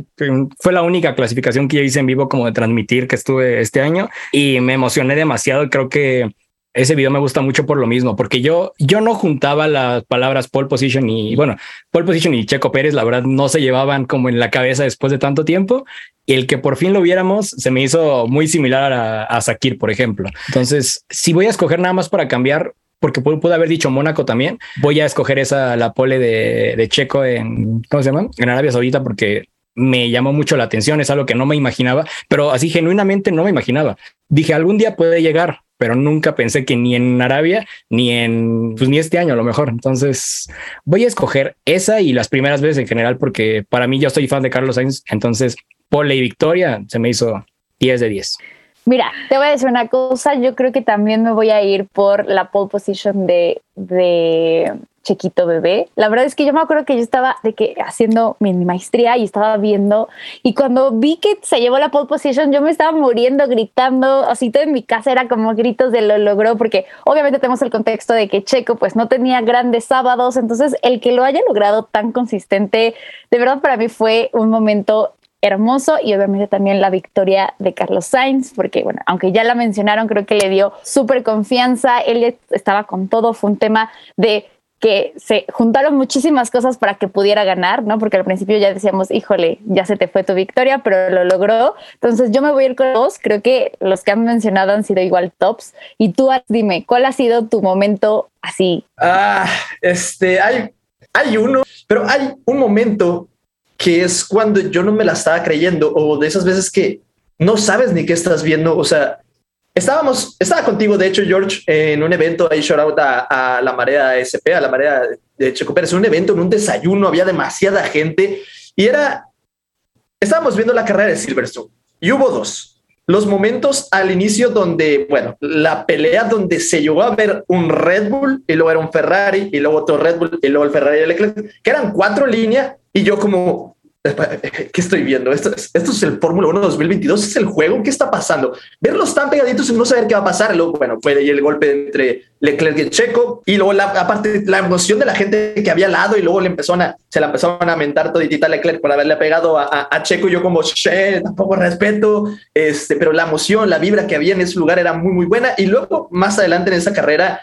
Fue la única clasificación que yo hice en vivo como de transmitir que estuve este año y me emocioné demasiado. Creo que ese video me gusta mucho por lo mismo, porque yo, yo no juntaba las palabras pole position y bueno, pole position y Checo Pérez, la verdad, no se llevaban como en la cabeza después de tanto tiempo. Y el que por fin lo viéramos se me hizo muy similar a, a Sakir, por ejemplo. Entonces, si voy a escoger nada más para cambiar, porque pude haber dicho Mónaco también, voy a escoger esa, la pole de, Checo en, ¿cómo se llama? En Arabia Saudita, porque me llamó mucho la atención, es algo que no me imaginaba, pero así genuinamente no me imaginaba. Dije, algún día puede llegar, pero nunca pensé que ni en Arabia, ni en, pues ni este año a lo mejor. Entonces voy a escoger esa y las primeras veces en general, porque para mí yo soy fan de Carlos Sainz, entonces pole y victoria se me hizo 10 de 10. Mira, te voy a decir una cosa, yo creo que también me voy a ir por la pole position de, de Chequito bebé. La verdad es que yo me acuerdo que yo estaba de que haciendo mi, maestría y estaba viendo y cuando vi que se llevó la pole position yo me estaba muriendo gritando, así todo en mi casa era como gritos de lo logró porque obviamente tenemos el contexto de que Checo pues no tenía grandes sábados, entonces el que lo haya logrado tan consistente, de verdad para mí fue un momento hermoso y obviamente también la victoria de Carlos Sainz, porque bueno, aunque ya la mencionaron, creo que le dio súper confianza, él estaba con todo, fue un tema de que se juntaron muchísimas cosas para que pudiera ganar, ¿no? Porque al principio ya decíamos, híjole, ya se te fue tu victoria, pero lo logró. Entonces yo me voy a ir con dos, creo que los que han mencionado han sido igual tops. Y tú, dime, ¿cuál ha sido tu momento así? Ah, este, hay, hay uno, pero hay un momento que es cuando yo no me la estaba creyendo o de esas veces que no sabes ni qué estás viendo. O sea, estábamos, estaba contigo, de hecho, George, en un evento, ahí shout out a, la marea SP, a la marea de Checo Pérez, un evento en un desayuno, había demasiada gente y era, estábamos viendo la carrera de Silverstone y hubo dos. Los momentos al inicio donde, bueno, la pelea donde se llegó a ver un Red Bull y luego era un Ferrari y luego otro Red Bull y luego el Ferrari el Leclerc, que eran cuatro líneas y yo como, ¿Qué estoy viendo? Esto, esto es el Fórmula 1 2022, es el juego, ¿qué está pasando? Verlos tan pegaditos y no saber qué va a pasar. Luego, bueno, fue ahí el golpe entre Leclerc y Checo y luego la, aparte la emoción de la gente que había al lado y luego le empezaron a, se la empezaron a mentar toditita a Leclerc por haberle pegado a, a, Checo. Yo como, che, tampoco respeto, este, pero la emoción, la vibra que había en ese lugar era muy, muy buena. Y luego, más adelante en esa carrera,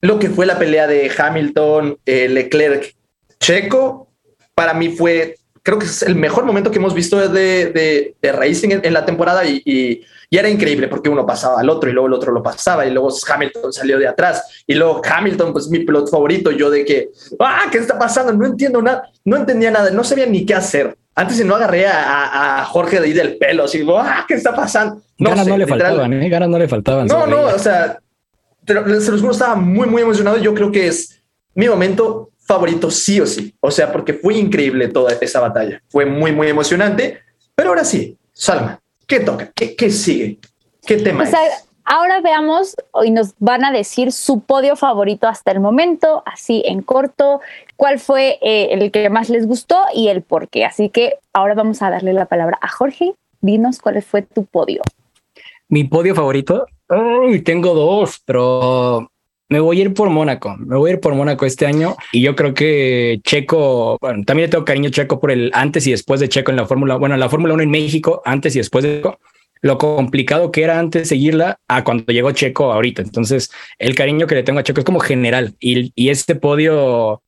lo que fue la pelea de Hamilton, eh, Leclerc, Checo, para mí fue creo que es el mejor momento que hemos visto de, de, Racing en, la temporada y, y, era increíble porque uno pasaba al otro y luego el otro lo pasaba y luego Hamilton salió de atrás y luego Hamilton, pues mi piloto favorito, yo de que, ah, ¿qué está pasando? No entiendo nada, no entendía nada, no sabía ni qué hacer. Antes no agarré a, a Jorge de ahí del pelo, así, ah, ¿qué está pasando? No, ganas no le faltaban, ¿eh? Ganas no le faltaban. No, no, o sea, se los juro, estaba muy, muy emocionado. Yo creo que es mi momento favorito sí o sí. O sea, porque fue increíble toda esa batalla. Fue muy, muy emocionante. Pero ahora sí, Salma, ¿qué toca? ¿Qué, sigue? ¿Qué tema? ahora veamos y nos van a decir su podio favorito hasta el momento, así en corto, cuál fue eh, el que más les gustó y el por qué. Así que ahora vamos a darle la palabra a Jorge. Dinos cuál fue tu podio. Mi podio favorito, tengo dos, pero me voy a ir por Mónaco, me voy a ir por Mónaco este año y yo creo que Checo, bueno, también le tengo cariño Checo por el antes y después de Checo en la Fórmula, bueno, la Fórmula 1 en México, antes y después de Checo, lo complicado que era antes seguirla a cuando llegó Checo ahorita. Entonces, el cariño que le tengo a Checo es como general y, y este podio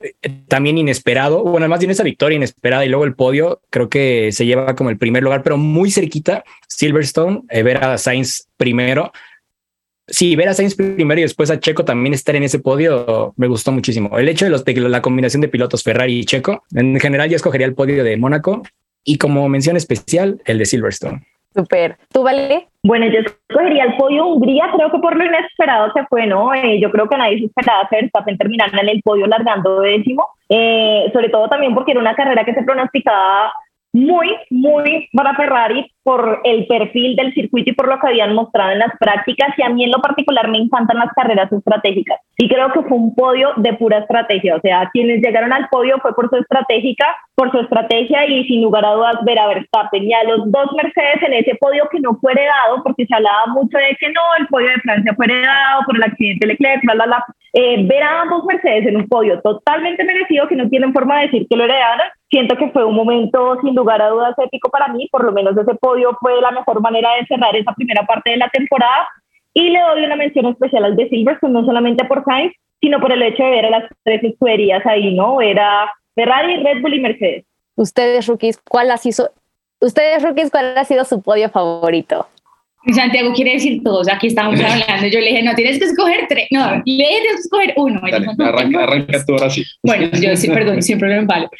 eh, también inesperado, bueno, además tiene esa victoria inesperada y luego el podio creo que se lleva como el primer lugar, pero muy cerquita Silverstone, eh, ver a Sainz primero, sí, ver a Sainz primero y después a Checo también estar en ese podio me gustó muchísimo. El hecho de, los, de la combinación de pilotos Ferrari y Checo, en general yo escogería el podio de Mónaco y como mención especial el de Silverstone. Súper. ¿Tú, Vale? Bueno, yo escogería el podio Hungría, creo que por lo inesperado se fue, ¿no? Eh, yo creo que nadie se esperaba que Verstappen terminara en el podio largando décimo, eh, sobre todo también porque era una carrera que se pronosticaba muy, muy para Ferrari por el perfil del circuito y por lo que habían mostrado en las prácticas. Y a mí en lo particular me encantan las carreras estratégicas. Y creo que fue un podio de pura estrategia, o sea, quienes llegaron al podio fue por su estratégica, por su estrategia y sin lugar a dudas ver a Verstappen. Y a los dos Mercedes en ese podio que no fue heredado porque se hablaba mucho de que no, el podio de Francia fue heredado por el accidente de Leclerc, bla, bla, bla. Eh, ver a ambos Mercedes en un podio totalmente merecido que no tienen forma de decir que lo heredaron, siento que fue un momento sin lugar a dudas épico para mí, por lo menos ese podio fue la mejor manera de cerrar esa primera parte de la temporada y le doy una mención especial al de Silverstone, no solamente por Sainz, sino por el hecho de ver a las tres escuderías ahí, ¿no? Era Ferrari, Red Bull y Mercedes. Ustedes, rookies, ¿cuál ustedes, rookies, cuál ha sido su podio favorito? Santiago quiere decir todos, aquí estamos hablando. Yo le dije, no, tienes que escoger tres, no, le dije, tienes que escoger uno. arranca, arranca tú ahora sí. Bueno, yo sí, perdón, siempre lo embalo.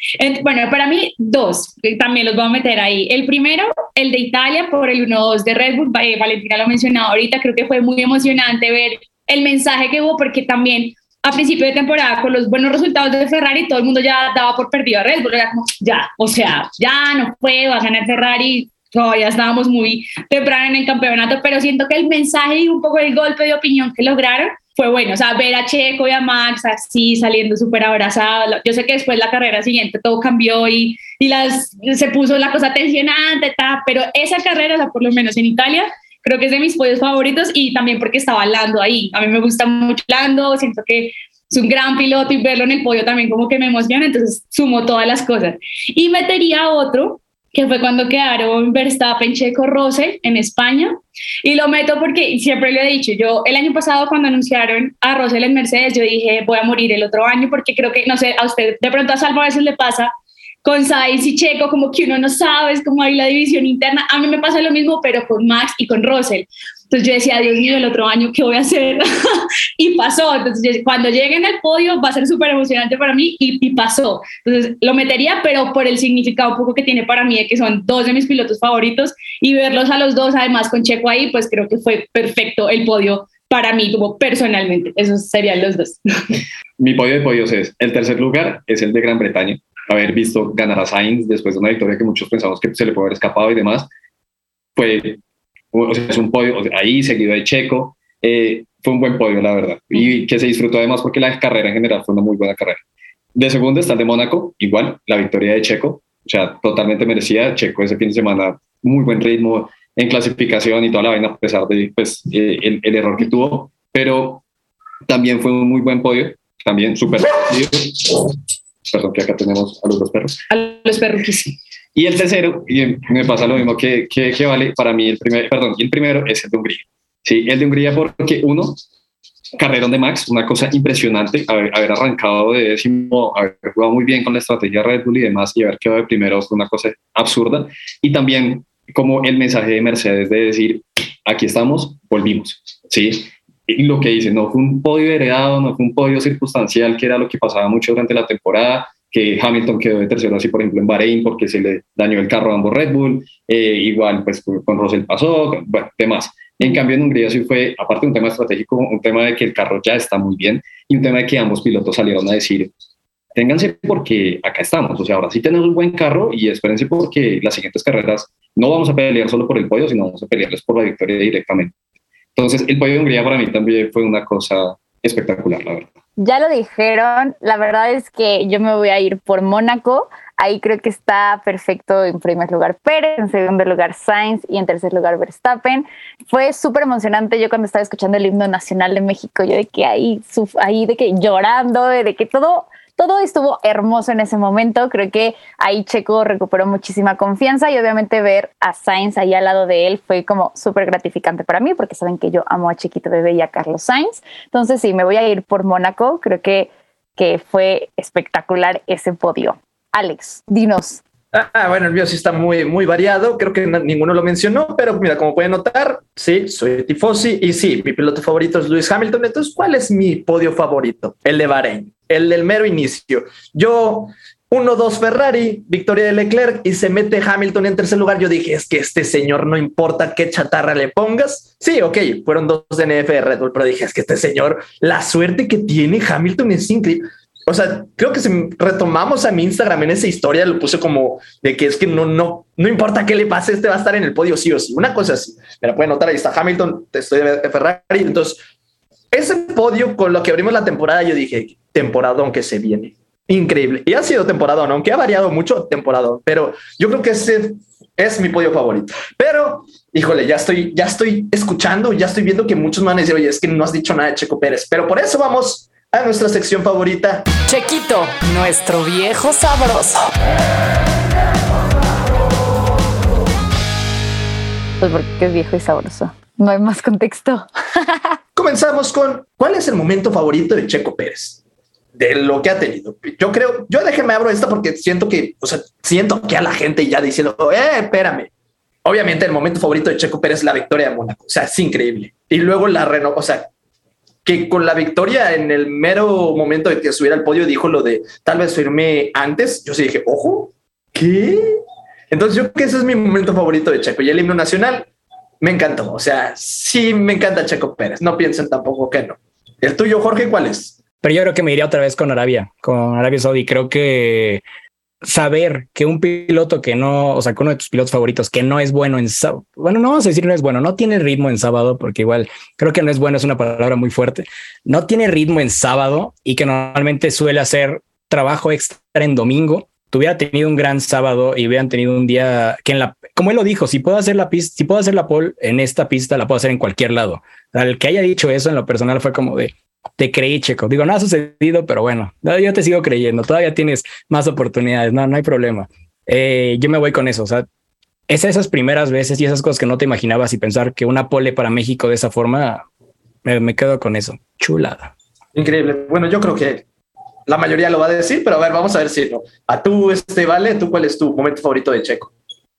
Bueno, para mí, dos, también los voy a meter ahí. El primero, el de Italia, por el 1-2 de Red Bull, eh, Valentina lo ha mencionado ahorita, creo que fue muy emocionante ver el mensaje que hubo, porque también a principio de temporada, con los buenos resultados de Ferrari, todo el mundo ya daba por perdido a Red Bull, era como, ya, o sea, ya no puedo, va a ganar Ferrari, todavía estábamos muy temprano en el campeonato, pero siento que el mensaje y un poco el golpe de opinión que lograron fue bueno. O sea, ver a Checo y a Max así saliendo súper abrazados. Yo sé que después la carrera siguiente todo cambió y, y las, se puso la cosa tensionante, pero esa carrera, o sea, por lo menos en Italia, creo que es de mis podios favoritos y también porque estaba Lando ahí. A mí me gusta mucho Lando, siento que es un gran piloto y verlo en el podio también como que me emociona, entonces sumo todas las cosas. Y metería otro que fue cuando quedaron Verstappen, Checo, Rose en España. Y lo meto porque siempre le he dicho, yo el año pasado cuando anunciaron a Russell en Mercedes, yo dije, voy a morir el otro año porque creo que, no sé, a usted de pronto a Salvo a veces le pasa con Sainz y Checo, como que uno no sabe, es como hay la división interna. A mí me pasa lo mismo, pero con Max y con Russell. Entonces yo decía, Dios mío, el otro año, ¿qué voy a hacer? y pasó. Entonces cuando lleguen al podio va a ser súper emocionante para mí y, y, pasó. Entonces lo metería, pero por el significado poco que tiene para mí, de que son dos de mis pilotos favoritos y verlos a los dos, además con Checo ahí, pues creo que fue perfecto el podio para mí, como personalmente. Esos serían los dos. Mi podio de podios es, el tercer lugar es el de Gran Bretaña, haber visto ganar a Sainz después de una victoria que muchos pensamos que se le puede haber escapado y demás, fue es un podio ahí seguido de Checo, eh, fue un buen podio, la verdad, y que se disfrutó además porque la carrera en general fue una muy buena carrera. De segundo está el de Mónaco, igual, la victoria de Checo, o sea, totalmente merecida. Checo ese fin de semana, muy buen ritmo en clasificación y toda la vaina, a pesar de pues, eh, el, el, error que tuvo, pero también fue un muy buen podio, también súper. Perdón, que acá tenemos a los dos perros. A los perros. Y el tercero, y me pasa lo mismo que, que, que, vale, para mí el primer, perdón, el primero es el de Hungría. Sí, el de Hungría porque uno, carrerón de Max, una cosa impresionante, haber, haber arrancado de décimo, haber jugado muy bien con la estrategia Red Bull y demás y haber quedado de primero fue una cosa absurda. Y también como el mensaje de Mercedes de decir, aquí estamos, volvimos, ¿sí? Y lo que dice, no fue un podio heredado, no fue un podio circunstancial, que era lo que pasaba mucho durante la temporada, que Hamilton quedó de tercero así, por ejemplo, en Bahrein porque se le dañó el carro a ambos Red Bull, eh, igual pues con Russell pasó, bueno, demás. En cambio, en Hungría sí fue, aparte de un tema estratégico, un tema de que el carro ya está muy bien y un tema de que ambos pilotos salieron a decir, ténganse porque acá estamos, o sea, ahora sí tenemos un buen carro y espérense porque las siguientes carreras no vamos a pelear solo por el podio, sino vamos a pelearles por la victoria directamente. Entonces, el podio de Hungría para mí también fue una cosa espectacular, la verdad. Ya lo dijeron, la verdad es que yo me voy a ir por Mónaco. Ahí creo que está perfecto en primer lugar Pérez, en segundo lugar Sainz y en tercer lugar Verstappen. Fue súper emocionante yo cuando estaba escuchando el himno nacional de México, yo de que ahí, ahí de que llorando, de que todo todo estuvo hermoso en ese momento. Creo que ahí Checo recuperó muchísima confianza y obviamente ver a Sainz ahí al lado de él fue como súper gratificante para mí porque saben que yo amo a Chiquito Bebé y a Carlos Sainz. Entonces sí, me voy a ir por Mónaco. Creo que, que fue espectacular ese podio. Alex, dinos, Ah, bueno, el mío sí está muy, muy variado. Creo que ninguno lo mencionó, pero mira, como pueden notar, sí, soy tifosi y sí, mi piloto favorito es Lewis Hamilton. Entonces, ¿cuál es mi podio favorito? El de Bahrein, el del mero inicio. Yo, 1-2 Ferrari, victoria de Leclerc y se mete Hamilton en tercer lugar. Yo dije, es que este señor no importa qué chatarra le pongas. Sí, ok, fueron dos DNF de Red Bull, pero dije, es que este señor, la suerte que tiene Hamilton es increíble o sea, creo que si retomamos a mi Instagram en esa historia, lo puse como de que es que no, no, no importa qué le pase, este va a estar en el podio sí o sí. Una cosa así, me la pueden notar, ahí está Hamilton, estoy de Ferrari. Entonces, ese podio con lo que abrimos la temporada, yo dije, temporada que se viene. Increíble. Y ha sido temporada, aunque ha variado mucho temporada, pero yo creo que ese es mi podio favorito. Pero, híjole, ya estoy, ya estoy escuchando, ya estoy viendo que muchos me van a decir, oye, es que no has dicho nada de Checo Pérez, pero por eso vamos a nuestra sección favorita. Chequito, nuestro viejo sabroso. Pues porque es viejo y sabroso. No hay más contexto. Comenzamos con ¿cuál es el momento favorito de Checo Pérez? De lo que ha tenido. Yo creo, yo déjenme abro esta porque siento que, o sea, siento que a la gente ya diciendo, eh, espérame. Obviamente el momento favorito de Checo Pérez es la victoria de Mónaco. O sea, es increíble. Y luego la reno, o sea, que con la victoria en el mero momento de que subiera al podio dijo lo de tal vez firmé antes. Yo sí dije, ojo, ¿qué? Entonces yo creo que ese es mi momento favorito de Checo y el himno nacional me encantó. O sea, sí me encanta Checo Pérez. No piensen tampoco que no. El tuyo, Jorge, ¿cuál es? Pero yo creo que me iría otra vez con Arabia, con Arabia Saudí. Creo que saber que un piloto que no, o sea, uno de tus pilotos favoritos que no es bueno en sábado, bueno, no vamos a decir no es bueno, no tiene ritmo en sábado, porque igual creo que no es bueno, es una palabra muy fuerte, no tiene ritmo en sábado y que normalmente suele hacer trabajo extra en domingo, tuviera tenido un gran sábado y hubieran tenido un día que en la, como él lo dijo, si puedo hacer la pista, si puedo hacer la pole en esta pista, la puedo hacer en cualquier lado. el que haya dicho eso en lo personal fue como de, te creí, Checo. Digo, no ha sucedido, pero bueno, yo te sigo creyendo. Todavía tienes más oportunidades. No, no hay problema. Eh, yo me voy con eso. O sea, es esas primeras veces y esas cosas que no te imaginabas y pensar que una pole para México de esa forma, me, quedo con eso. Chulada. Increíble. Bueno, yo creo que la mayoría lo va a decir, pero a ver, vamos a ver si no. A tú, este, Vale, ¿tú cuál es tu momento favorito de Checo?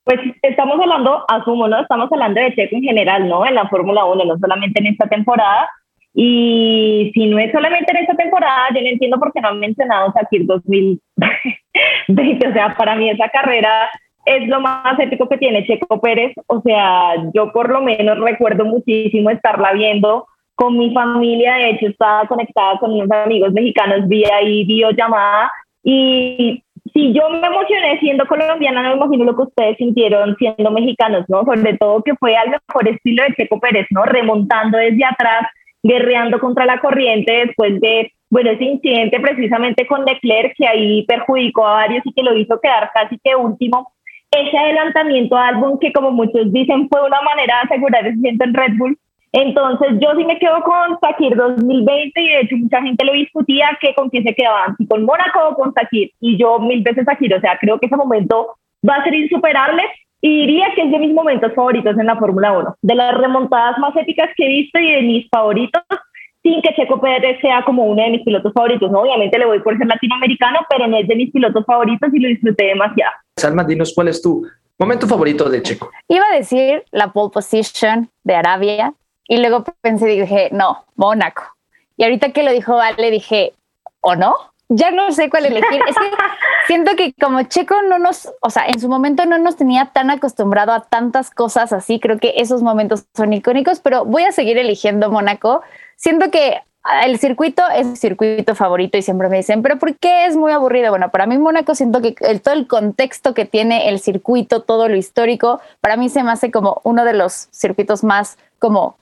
Pues estamos hablando, asumo, ¿no? Estamos hablando de Checo en general, ¿no? En la Fórmula 1, no solamente en esta temporada, y si no es solamente en esta temporada, yo no entiendo por qué no han mencionado Sakir 2020. o sea, para mí esa carrera es lo más épico que tiene Checo Pérez. O sea, yo por lo menos recuerdo muchísimo estarla viendo con mi familia. De hecho, estaba conectada con unos amigos mexicanos vía y videollamada. Y si yo me emocioné siendo colombiana, no me imagino lo que ustedes sintieron siendo mexicanos, ¿no? Sobre todo que fue al mejor estilo de Checo Pérez, ¿no? Remontando desde atrás guerreando contra la corriente después de, bueno, ese incidente precisamente con Leclerc que ahí perjudicó a varios y que lo hizo quedar casi que último. Ese adelantamiento a álbum que como muchos dicen fue una manera de asegurar ese asiento en Red Bull. Entonces yo sí me quedo con Sakir 2020 y de hecho mucha gente lo discutía que con quién se quedaban, si con Mónaco o con Sakir. Y yo mil veces Sakir, o sea, creo que ese momento va a ser insuperable y diría que es de mis momentos favoritos en la Fórmula 1, de las remontadas más épicas que he visto y de mis favoritos, sin que Checo Pérez sea como uno de mis pilotos favoritos. ¿no? Obviamente le voy por ser latinoamericano, pero no es de mis pilotos favoritos y lo disfruté demasiado. Salma, dinos cuál es tu momento favorito de Checo. Iba a decir la pole position de Arabia y luego pensé y dije, no, Mónaco. Y ahorita que lo dijo Vale, dije, ¿o no? Ya no sé cuál elegir. Es que siento que como Checo no nos, o sea, en su momento no nos tenía tan acostumbrado a tantas cosas así. Creo que esos momentos son icónicos, pero voy a seguir eligiendo Mónaco. Siento que el circuito es mi circuito favorito y siempre me dicen, pero ¿por qué es muy aburrido? Bueno, para mí Mónaco siento que el, todo el contexto que tiene el circuito, todo lo histórico, para mí se me hace como uno de los circuitos más como,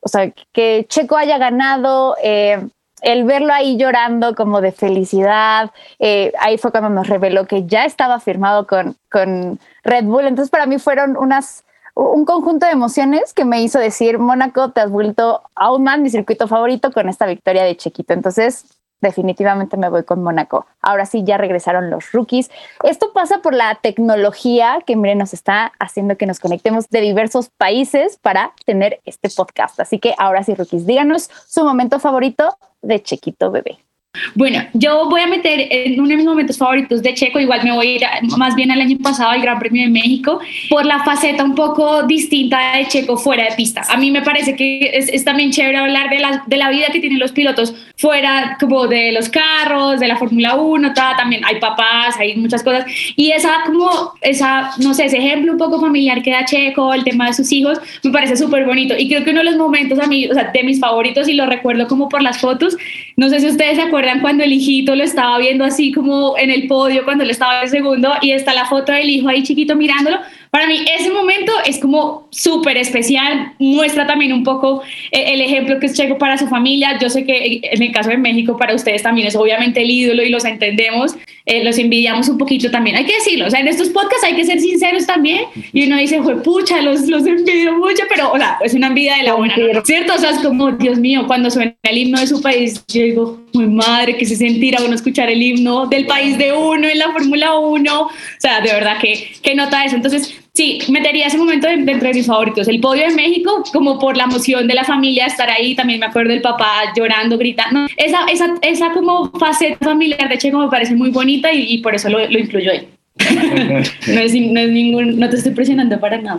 o sea, que Checo haya ganado. Eh, el verlo ahí llorando como de felicidad, eh, ahí fue cuando nos reveló que ya estaba firmado con, con Red Bull. Entonces para mí fueron unas, un conjunto de emociones que me hizo decir, Mónaco, te has vuelto aún más mi circuito favorito con esta victoria de Chequito. Entonces definitivamente me voy con Mónaco. Ahora sí, ya regresaron los rookies. Esto pasa por la tecnología que, miren, nos está haciendo que nos conectemos de diversos países para tener este podcast. Así que ahora sí, rookies, díganos su momento favorito de Chequito Bebé. Bueno, yo voy a meter en uno de mis momentos favoritos de Checo, igual me voy a ir más bien al año pasado al Gran Premio de México, por la faceta un poco distinta de Checo fuera de pista. A mí me parece que es, también chévere hablar de la, de la vida que tienen los pilotos fuera como de los carros, de la Fórmula 1, también hay papás, hay muchas cosas. Y esa como, esa, no sé, ese ejemplo un poco familiar que da Checo, el tema de sus hijos, me parece súper bonito. Y creo que uno de los momentos a mí, o sea, de mis favoritos y lo recuerdo como por las fotos, no sé si ustedes se acuerdan cuando el hijito lo estaba viendo así como en el podio, cuando él estaba en segundo y está la foto del hijo ahí chiquito mirándolo? Para mí ese momento es como súper especial, muestra también un poco eh, el ejemplo que es Checo para su familia. Yo sé que en el caso de México para ustedes también es obviamente el ídolo y los entendemos, eh, los envidiamos un poquito también, hay que decirlo, o sea, en estos podcasts hay que ser sinceros también. Y uno dice, fue pucha, los, los envidio mucho, pero o sea, es una envidia de la buena, ¿cierto? O sea, es como, Dios mío, cuando suena el himno de su país, yo digo, muy madre, que se sentirá uno escuchar el himno del país de uno en la Fórmula 1, o sea, de verdad que, que nota eso. Entonces, Sí, metería ese momento dentro de mis favoritos. El podio de México, como por la emoción de la familia estar ahí, también me acuerdo del papá llorando, gritando. Esa, esa, esa como faceta familiar de Checo me parece muy bonita y, por eso lo, lo incluyo ahí. no, es, no, es, ningún, no te estoy presionando para nada.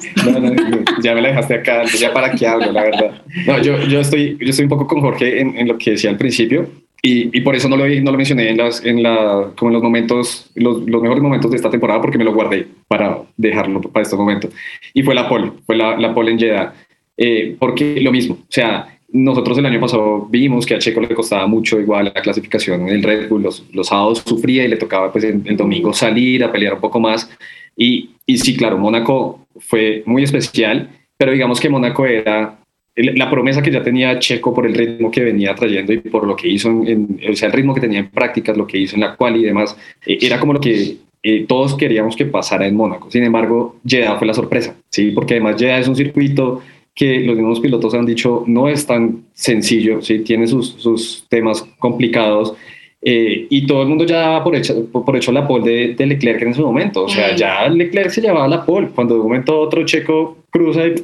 ya me la dejaste acá, ya para qué hablo, la verdad. No, yo, yo, estoy, yo estoy un poco con Jorge en, en lo que decía al principio. Y, y, por eso no lo, no lo mencioné en, las, en, la, como en los momentos, los, los, mejores momentos de esta temporada, porque me lo guardé para dejarlo para estos momentos. Y fue la pole, fue la, la pole en Jeddah. Eh, porque lo mismo, o sea, nosotros el año pasado vimos que a Checo le costaba mucho igual la clasificación en el Red Bull, los, los sábados sufría y le tocaba pues el, el domingo salir a pelear un poco más. Y, y sí, claro, Mónaco fue muy especial, pero digamos que Mónaco era la promesa que ya tenía Checo por el ritmo que venía trayendo y por lo que hizo, en, o sea, el ritmo que tenía en prácticas, lo que hizo en la cual y demás, eh, era como lo que eh, todos queríamos que pasara en Mónaco. Sin embargo, Jeddah fue la sorpresa, ¿sí? Porque además Jeddah es un circuito que los mismos pilotos han dicho no es tan sencillo, ¿sí? Tiene sus, sus temas complicados. Eh, y todo el mundo ya daba por hecho, por hecho la pole de, de, Leclerc en ese momento. O sea, ya Leclerc se llevaba la pole. Cuando de un momento otro checo cruza y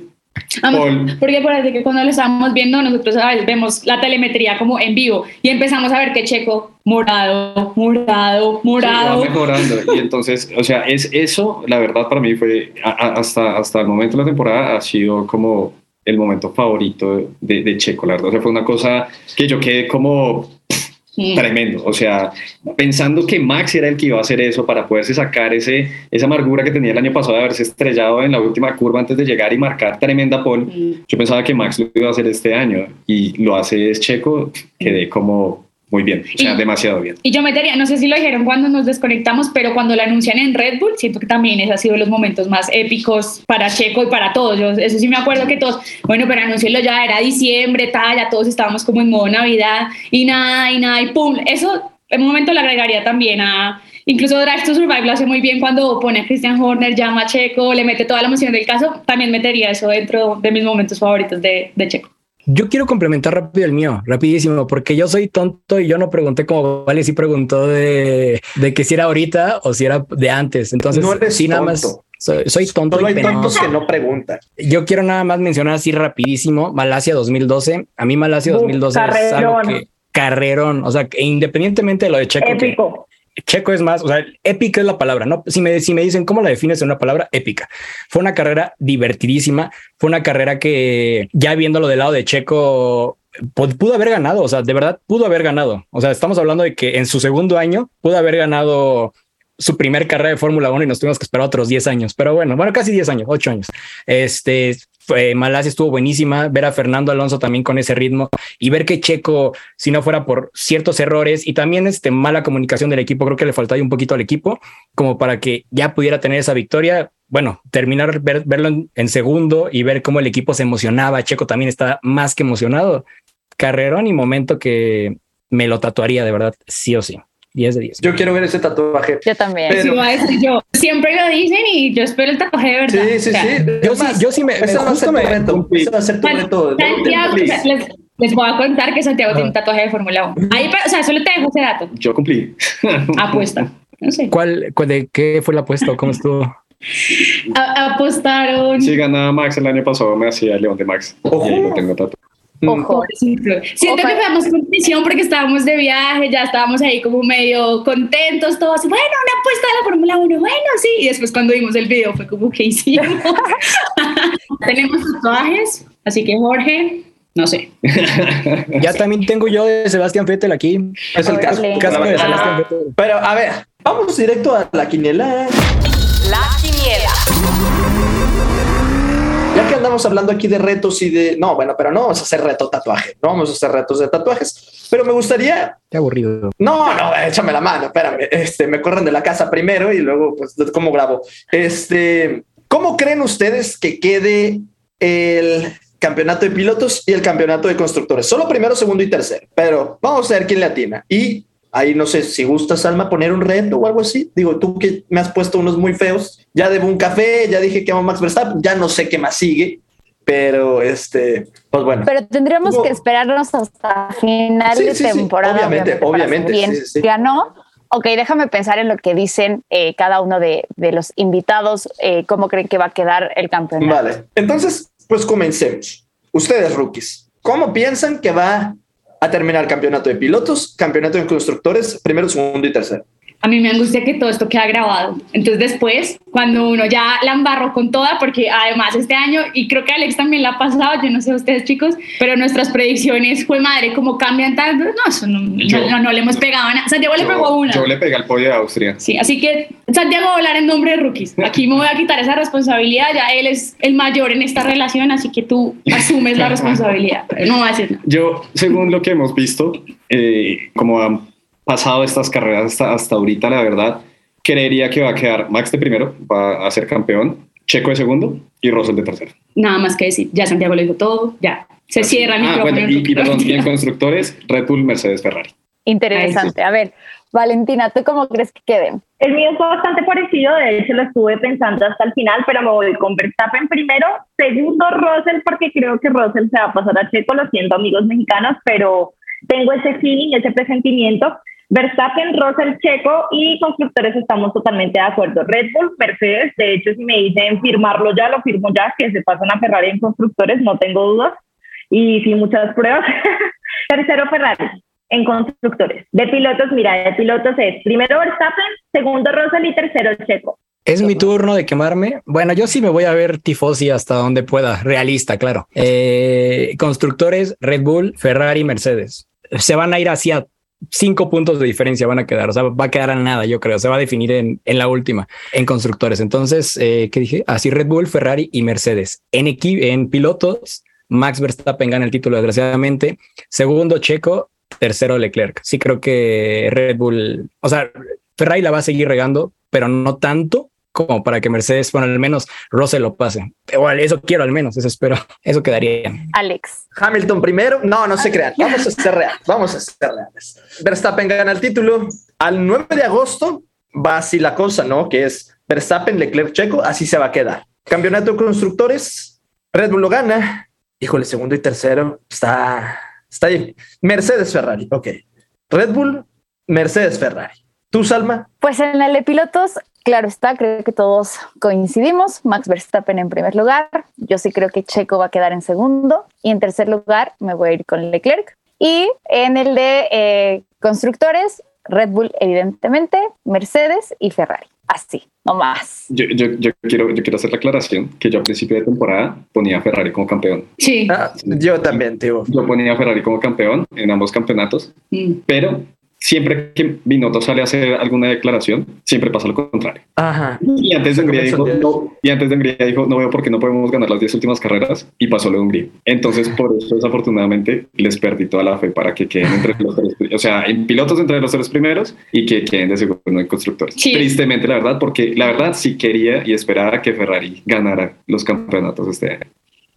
Vamos, porque parece que cuando lo estábamos viendo, nosotros a veces vemos la telemetría como en vivo y empezamos a ver que Checo morado, morado, morado. Sí, mejorando. Y entonces, o sea, es eso, la verdad para mí fue, hasta, hasta el momento de la temporada, ha sido como el momento favorito de, de Checo, la verdad. O sea, fue una cosa que yo quedé como Sí. Tremendo, o sea, pensando que Max era el que iba a hacer eso para poderse sacar ese, esa amargura que tenía el año pasado de haberse estrellado en la última curva antes de llegar y marcar tremenda pole, sí. yo pensaba que Max lo iba a hacer este año y lo hace es Checo, quedé como muy bien, o sea, y, demasiado bien. Y yo metería, no sé si lo dijeron cuando nos desconectamos, pero cuando lo anuncian en Red Bull, siento que también ese ha sido los momentos más épicos para Checo y para todos. Yo eso sí me acuerdo que todos, bueno, pero anunciólo ya, era diciembre, tal, ya todos estábamos como en modo Navidad y nada, y nada, y pum. Eso en un momento le agregaría también a, Incluso Drive to Survive lo hace muy bien cuando pone a Christian Horner, llama a Checo, le mete toda la emoción del caso. También metería eso dentro de mis momentos favoritos de, de Checo. Yo quiero complementar rápido el mío, rapidísimo, porque yo soy tonto y yo no pregunté como Vale sí preguntó de, de que si era ahorita o si era de antes. Entonces, no eres sí, nada más soy, soy tonto. Solo hay tontos que no preguntan. Yo quiero nada más mencionar así rapidísimo Malasia 2012. A mí Malasia 2012 Uf, es algo que carrerón, o sea, que independientemente de lo de Checo, Épico. Checo es más, o sea, épica es la palabra, ¿no? Si me, si me dicen cómo la defines en una palabra, épica. Fue una carrera divertidísima, fue una carrera que ya viéndolo del lado de Checo, pudo haber ganado, o sea, de verdad pudo haber ganado. O sea, estamos hablando de que en su segundo año pudo haber ganado su primer carrera de Fórmula 1 y nos tuvimos que esperar otros 10 años, pero bueno, bueno, casi 10 años, 8 años. Este, fue, Malasia estuvo buenísima, ver a Fernando Alonso también con ese ritmo y ver que Checo, si no fuera por ciertos errores y también este, mala comunicación del equipo, creo que le faltaba un poquito al equipo como para que ya pudiera tener esa victoria. Bueno, terminar, ver, verlo en, en segundo y ver cómo el equipo se emocionaba. Checo también está más que emocionado. Carrerón y momento que me lo tatuaría de verdad, sí o sí. 10 de 10. Yo quiero ver ese tatuaje. Yo también. Pero... Sí, yo siempre lo dicen y yo espero el tatuaje de verdad. Sí, sí, o sea, sí. Yo sí, yo sí me. Ese va a ser tu me, reto. Ese va a ser tu reto. Santiago, o sea, les, les, voy a contar que Santiago Ah. tiene un tatuaje de Fórmula 1. Ahí, o sea, solo te dejo ese dato. Yo cumplí. Apuesta. No sé. ¿Cuál, cuál de qué fue la apuesta o cómo estuvo? A, apostaron. Si ganaba Max el año pasado, me hacía el León de Max. Ojo. Y ahí lo tengo tatuado. Ojo. Siento Ojo. que fue más competición porque estábamos de viaje, ya estábamos ahí como medio contentos, todos así, bueno, una apuesta de la Fórmula 1, bueno, sí. Y después cuando vimos el video fue como, ¿qué hicimos? Tenemos tatuajes, así que Jorge, no sé. ya también tengo yo de Sebastián Vettel aquí. Es el caso. Casco de Sebastián Vettel. pero a ver, vamos directo a la quiniela. La. Ya que andamos hablando aquí de retos y de. No, bueno, pero no vamos a hacer reto tatuaje. No vamos a hacer retos de tatuajes. Pero me gustaría. Qué aburrido. No, no, échame la mano. Espérame. Este, me corren de la casa primero y luego, pues, ¿cómo grabo? Este, ¿cómo creen ustedes que quede el campeonato de pilotos y el campeonato de constructores? Solo primero, segundo y tercero. Pero vamos a ver quién le atina. Y ahí no sé si gustas, Alma, poner un reto o algo así. Digo, tú que me has puesto unos muy feos. Ya debo un café, ya dije que amo Max Verstappen, ya no sé qué más sigue. Pero este, pues bueno. Pero tendríamos Hubo- que esperarnos hasta final Sí, de sí, sí, temporada. obviamente, para obviamente, sí, sí, sí. ganó. Ok, déjame pensar en lo que dicen eh, cada uno de, de los invitados, eh, cómo creen que va a quedar el campeonato. Vale, entonces, pues comencemos. Ustedes, rookies, ¿cómo piensan que va a terminar campeonato de pilotos, campeonato de constructores, primero, segundo y tercero? A mí me angustia que todo esto queda grabado. Entonces después, cuando uno ya la embarró con toda, porque además este año, y creo que Alex también la ha pasado, yo no sé ustedes chicos, pero nuestras predicciones, fue madre, como cambian tanto, no, eso no, no, no, le hemos pegado nada. Santiago le pegó una. Yo le pegué al pollo de Austria. Sí, así que Santiago va a hablar en nombre de rookies. Aquí me voy a quitar esa responsabilidad, ya él es el mayor en esta relación, así que tú asumes la responsabilidad. No va a decir nada. Yo, según lo que hemos visto, eh, como pasado estas carreras hasta, hasta ahorita, la verdad, creería que va a quedar Max de primero, va a ser campeón, Checo de segundo y Russell de tercero. Nada más que decir, ya Santiago le dijo todo, ya. Se cierra el Ah, bueno, y, y perdón, y en constructores, Red Bull, Mercedes, Ferrari. Interesante. A ver, Valentina, ¿tú cómo crees que queden? El mío fue bastante parecido, de hecho lo estuve pensando hasta el final, pero me voy con Verstappen primero, segundo Russell, porque creo que Russell se va a pasar a Checo, lo siento amigos mexicanos, pero tengo ese feeling, ese presentimiento. Verstappen, Russell, Checo y constructores estamos totalmente de acuerdo. Red Bull, Mercedes, de hecho si me dicen firmarlo ya, lo firmo ya, que se pasan a Ferrari en constructores, no tengo dudas. Y sin muchas pruebas. Tercero Ferrari en constructores. De pilotos, mira, de pilotos es primero Verstappen, segundo Russell y tercero Checo. Es mi turno de quemarme. Bueno, yo sí me voy a ver tifosi hasta donde pueda. Realista, claro. Eh, constructores, Red Bull, Ferrari, Mercedes. Se van a ir hacia cinco puntos de diferencia, van a quedar. O sea, va a quedar a nada, yo creo. Se va a definir en, en la última, en constructores. Entonces, eh, ¿qué dije? Así Red Bull, Ferrari y Mercedes. En, en pilotos, Max Verstappen gana el título, desgraciadamente. Segundo, Checo. Tercero, Leclerc. Sí creo que Red Bull, o sea, Ferrari la va a seguir regando, pero no tanto como para que Mercedes, bueno, al menos Russell lo pase. Igual, eso quiero al menos, eso espero. Eso quedaría. Alex. Hamilton primero. No, no se crean. Vamos a ser reales. Vamos a ser reales. Verstappen gana el título. Al 9 de agosto va así la cosa, ¿no? Que es Verstappen, Leclerc, Checo. Así se va a quedar. Campeonato de constructores. Red Bull lo gana. Híjole, segundo y tercero. Está, está bien. Mercedes, Ferrari. Ok. Red Bull, Mercedes, Ferrari. ¿Tú, Salma? Pues en el de pilotos, claro está, creo que todos coincidimos. Max Verstappen en primer lugar. Yo sí creo que Checo va a quedar en segundo. Y en tercer lugar me voy a ir con Leclerc. Y en el de eh, constructores, Red Bull, evidentemente, Mercedes y Ferrari. Así, no más. Yo, yo, yo, quiero, yo quiero hacer la aclaración que yo a principio de temporada ponía a Ferrari como campeón. Sí. Ah, yo también, tío. Yo ponía a Ferrari como campeón en ambos campeonatos, Mm. pero siempre que Binotto sale a hacer alguna declaración, siempre pasa lo contrario. Ajá. Y antes de Hungría dijo, no, y antes de Hungría dijo, no veo por qué no podemos ganar las 10 últimas carreras, y pasó lo de Hungría. Entonces, por eso, desafortunadamente, les perdí toda la fe para que queden entre los tres, o sea, en pilotos entre los tres primeros y que queden de segundo en constructores. Sí. Tristemente, la verdad, porque la verdad sí quería y esperaba que Ferrari ganara los campeonatos este año.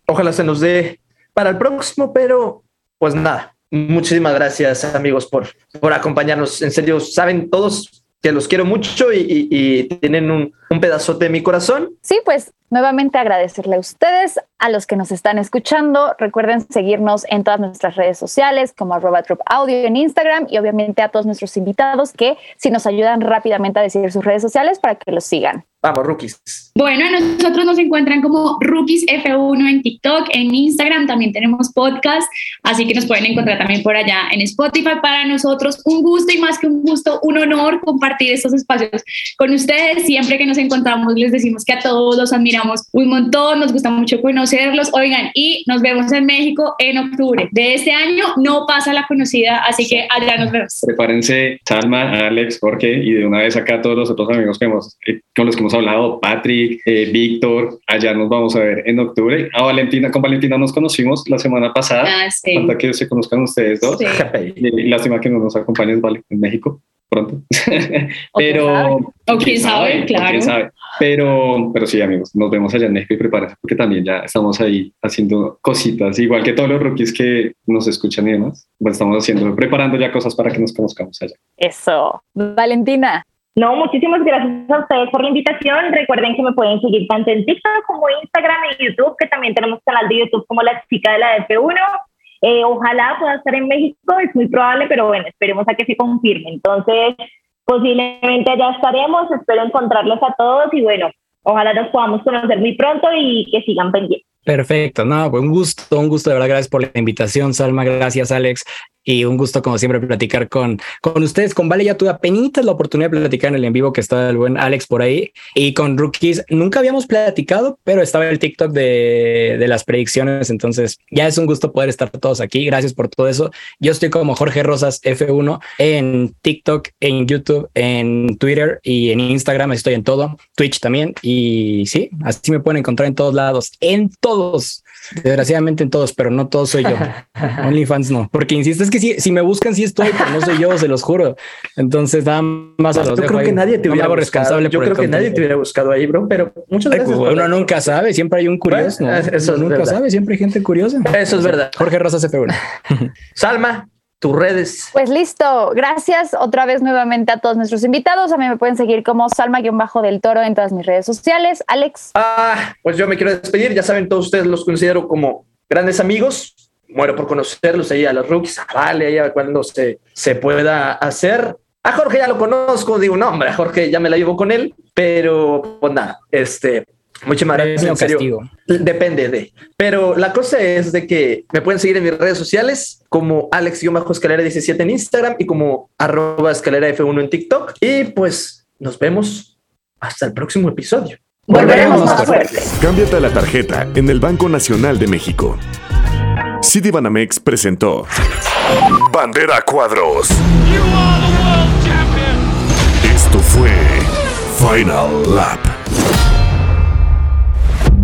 Ojalá se nos dé para el próximo, pero pues nada. Muchísimas gracias amigos por, por acompañarnos. En serio, saben todos que los quiero mucho y, y- y tienen un, un pedazote de mi corazón. Sí, pues nuevamente agradecerle a ustedes, a los que nos están escuchando. Recuerden seguirnos en todas nuestras redes sociales como arroba Audio en Instagram y obviamente a todos nuestros invitados que si nos ayudan rápidamente a decir sus redes sociales para que los sigan. Vamos, rookies. Bueno, a nosotros nos encuentran como Rookies F1 en TikTok, en Instagram también tenemos podcast, así que nos pueden encontrar también por allá en Spotify. Para nosotros un gusto y más que un gusto, un honor compartir estos espacios con ustedes. Siempre que nos encontramos les decimos que a todos los admiramos un montón, nos gusta mucho conocerlos. Oigan, y nos vemos en México en octubre de este año. No pasa la conocida, así que allá nos vemos. Prepárense, Salma, Alex, Jorge, y de una vez acá todos los otros amigos que hemos, eh, con los que hemos hablado, Patrick, eh, Víctor, allá nos vamos a ver en octubre. A Valentina, con Valentina nos conocimos la semana pasada. Ah, sí. Falta que se conozcan ustedes dos. Sí. Y lástima que no nos acompañes, Vale, en México pronto. O quién pero, sabe. O quién sabe, claro. quién sabe. Pero, pero sí, amigos, nos vemos allá en México y prepárense porque también ya estamos ahí haciendo cositas, igual que todos los rookies que nos escuchan y demás. Bueno, estamos haciendo, preparando ya cosas para que nos conozcamos allá. Eso. Valentina. No, muchísimas gracias a ustedes por la invitación. Recuerden que me pueden seguir tanto en TikTok como Instagram y YouTube, que también tenemos canal de YouTube como La Chica de la F1. Eh, ojalá pueda estar en México, es muy probable, pero bueno, esperemos a que se confirme. Entonces, posiblemente allá estaremos. Espero encontrarlos a todos y bueno, ojalá nos podamos conocer muy pronto y que sigan pendientes. Perfecto, no, pues un gusto, un gusto, de verdad, gracias por la invitación, Salma, gracias, Alex. Y un gusto como siempre platicar con, con ustedes. Con Vale ya tuve apenas la oportunidad de platicar en el en vivo que está el buen Alex por ahí y con Rookies nunca habíamos platicado, pero estaba el TikTok de, de las predicciones, entonces ya es un gusto poder estar todos aquí. Gracias por todo eso. Yo estoy como Jorge Rosas F1 en TikTok, en YouTube, en Twitter y en Instagram. Estoy en todo, Twitch también. Y sí, así me pueden encontrar en todos lados, en todos. Desgraciadamente en todos, pero no todos soy yo. OnlyFans no. Porque insisto, es que si, si me buscan, sí estoy, pero no soy yo, se los juro. Entonces, nada más a los Yo creo que nadie te No hubiera responsable Yo creo que nadie te hubiera buscado ahí, bro, pero muchas pues, por uno nunca sabe, siempre hay un curioso. Bueno, ¿no? eso es nunca verdad. sabe, siempre hay gente curiosa. Eso es verdad. Jorge Rosas F1. Salma, tus redes. Pues listo, gracias otra vez nuevamente a todos nuestros invitados. A mí me pueden seguir como Salma-del Toro en todas mis redes sociales. Alex, Ah, pues yo me quiero despedir. Ya saben, todos ustedes los considero como grandes amigos. Muero por conocerlos ahí a los rookies. a Vale, ahí a cuando se, se pueda hacer. A Jorge ya lo conozco, digo, no, hombre, a Jorge ya me la llevo con él, pero pues nada, este, muchísimas gracias. En serio. Depende de. Pero la cosa es de que me pueden seguir en mis redes sociales como Alex-escalera17 en Instagram y como arroba escalera F1 en TikTok. Y pues nos vemos hasta el próximo episodio. volveremos más fuertes. Cámbiate a la tarjeta en el Banco Nacional de México. Citibanamex presentó Bandera Cuadros. Esto fue Final Lap.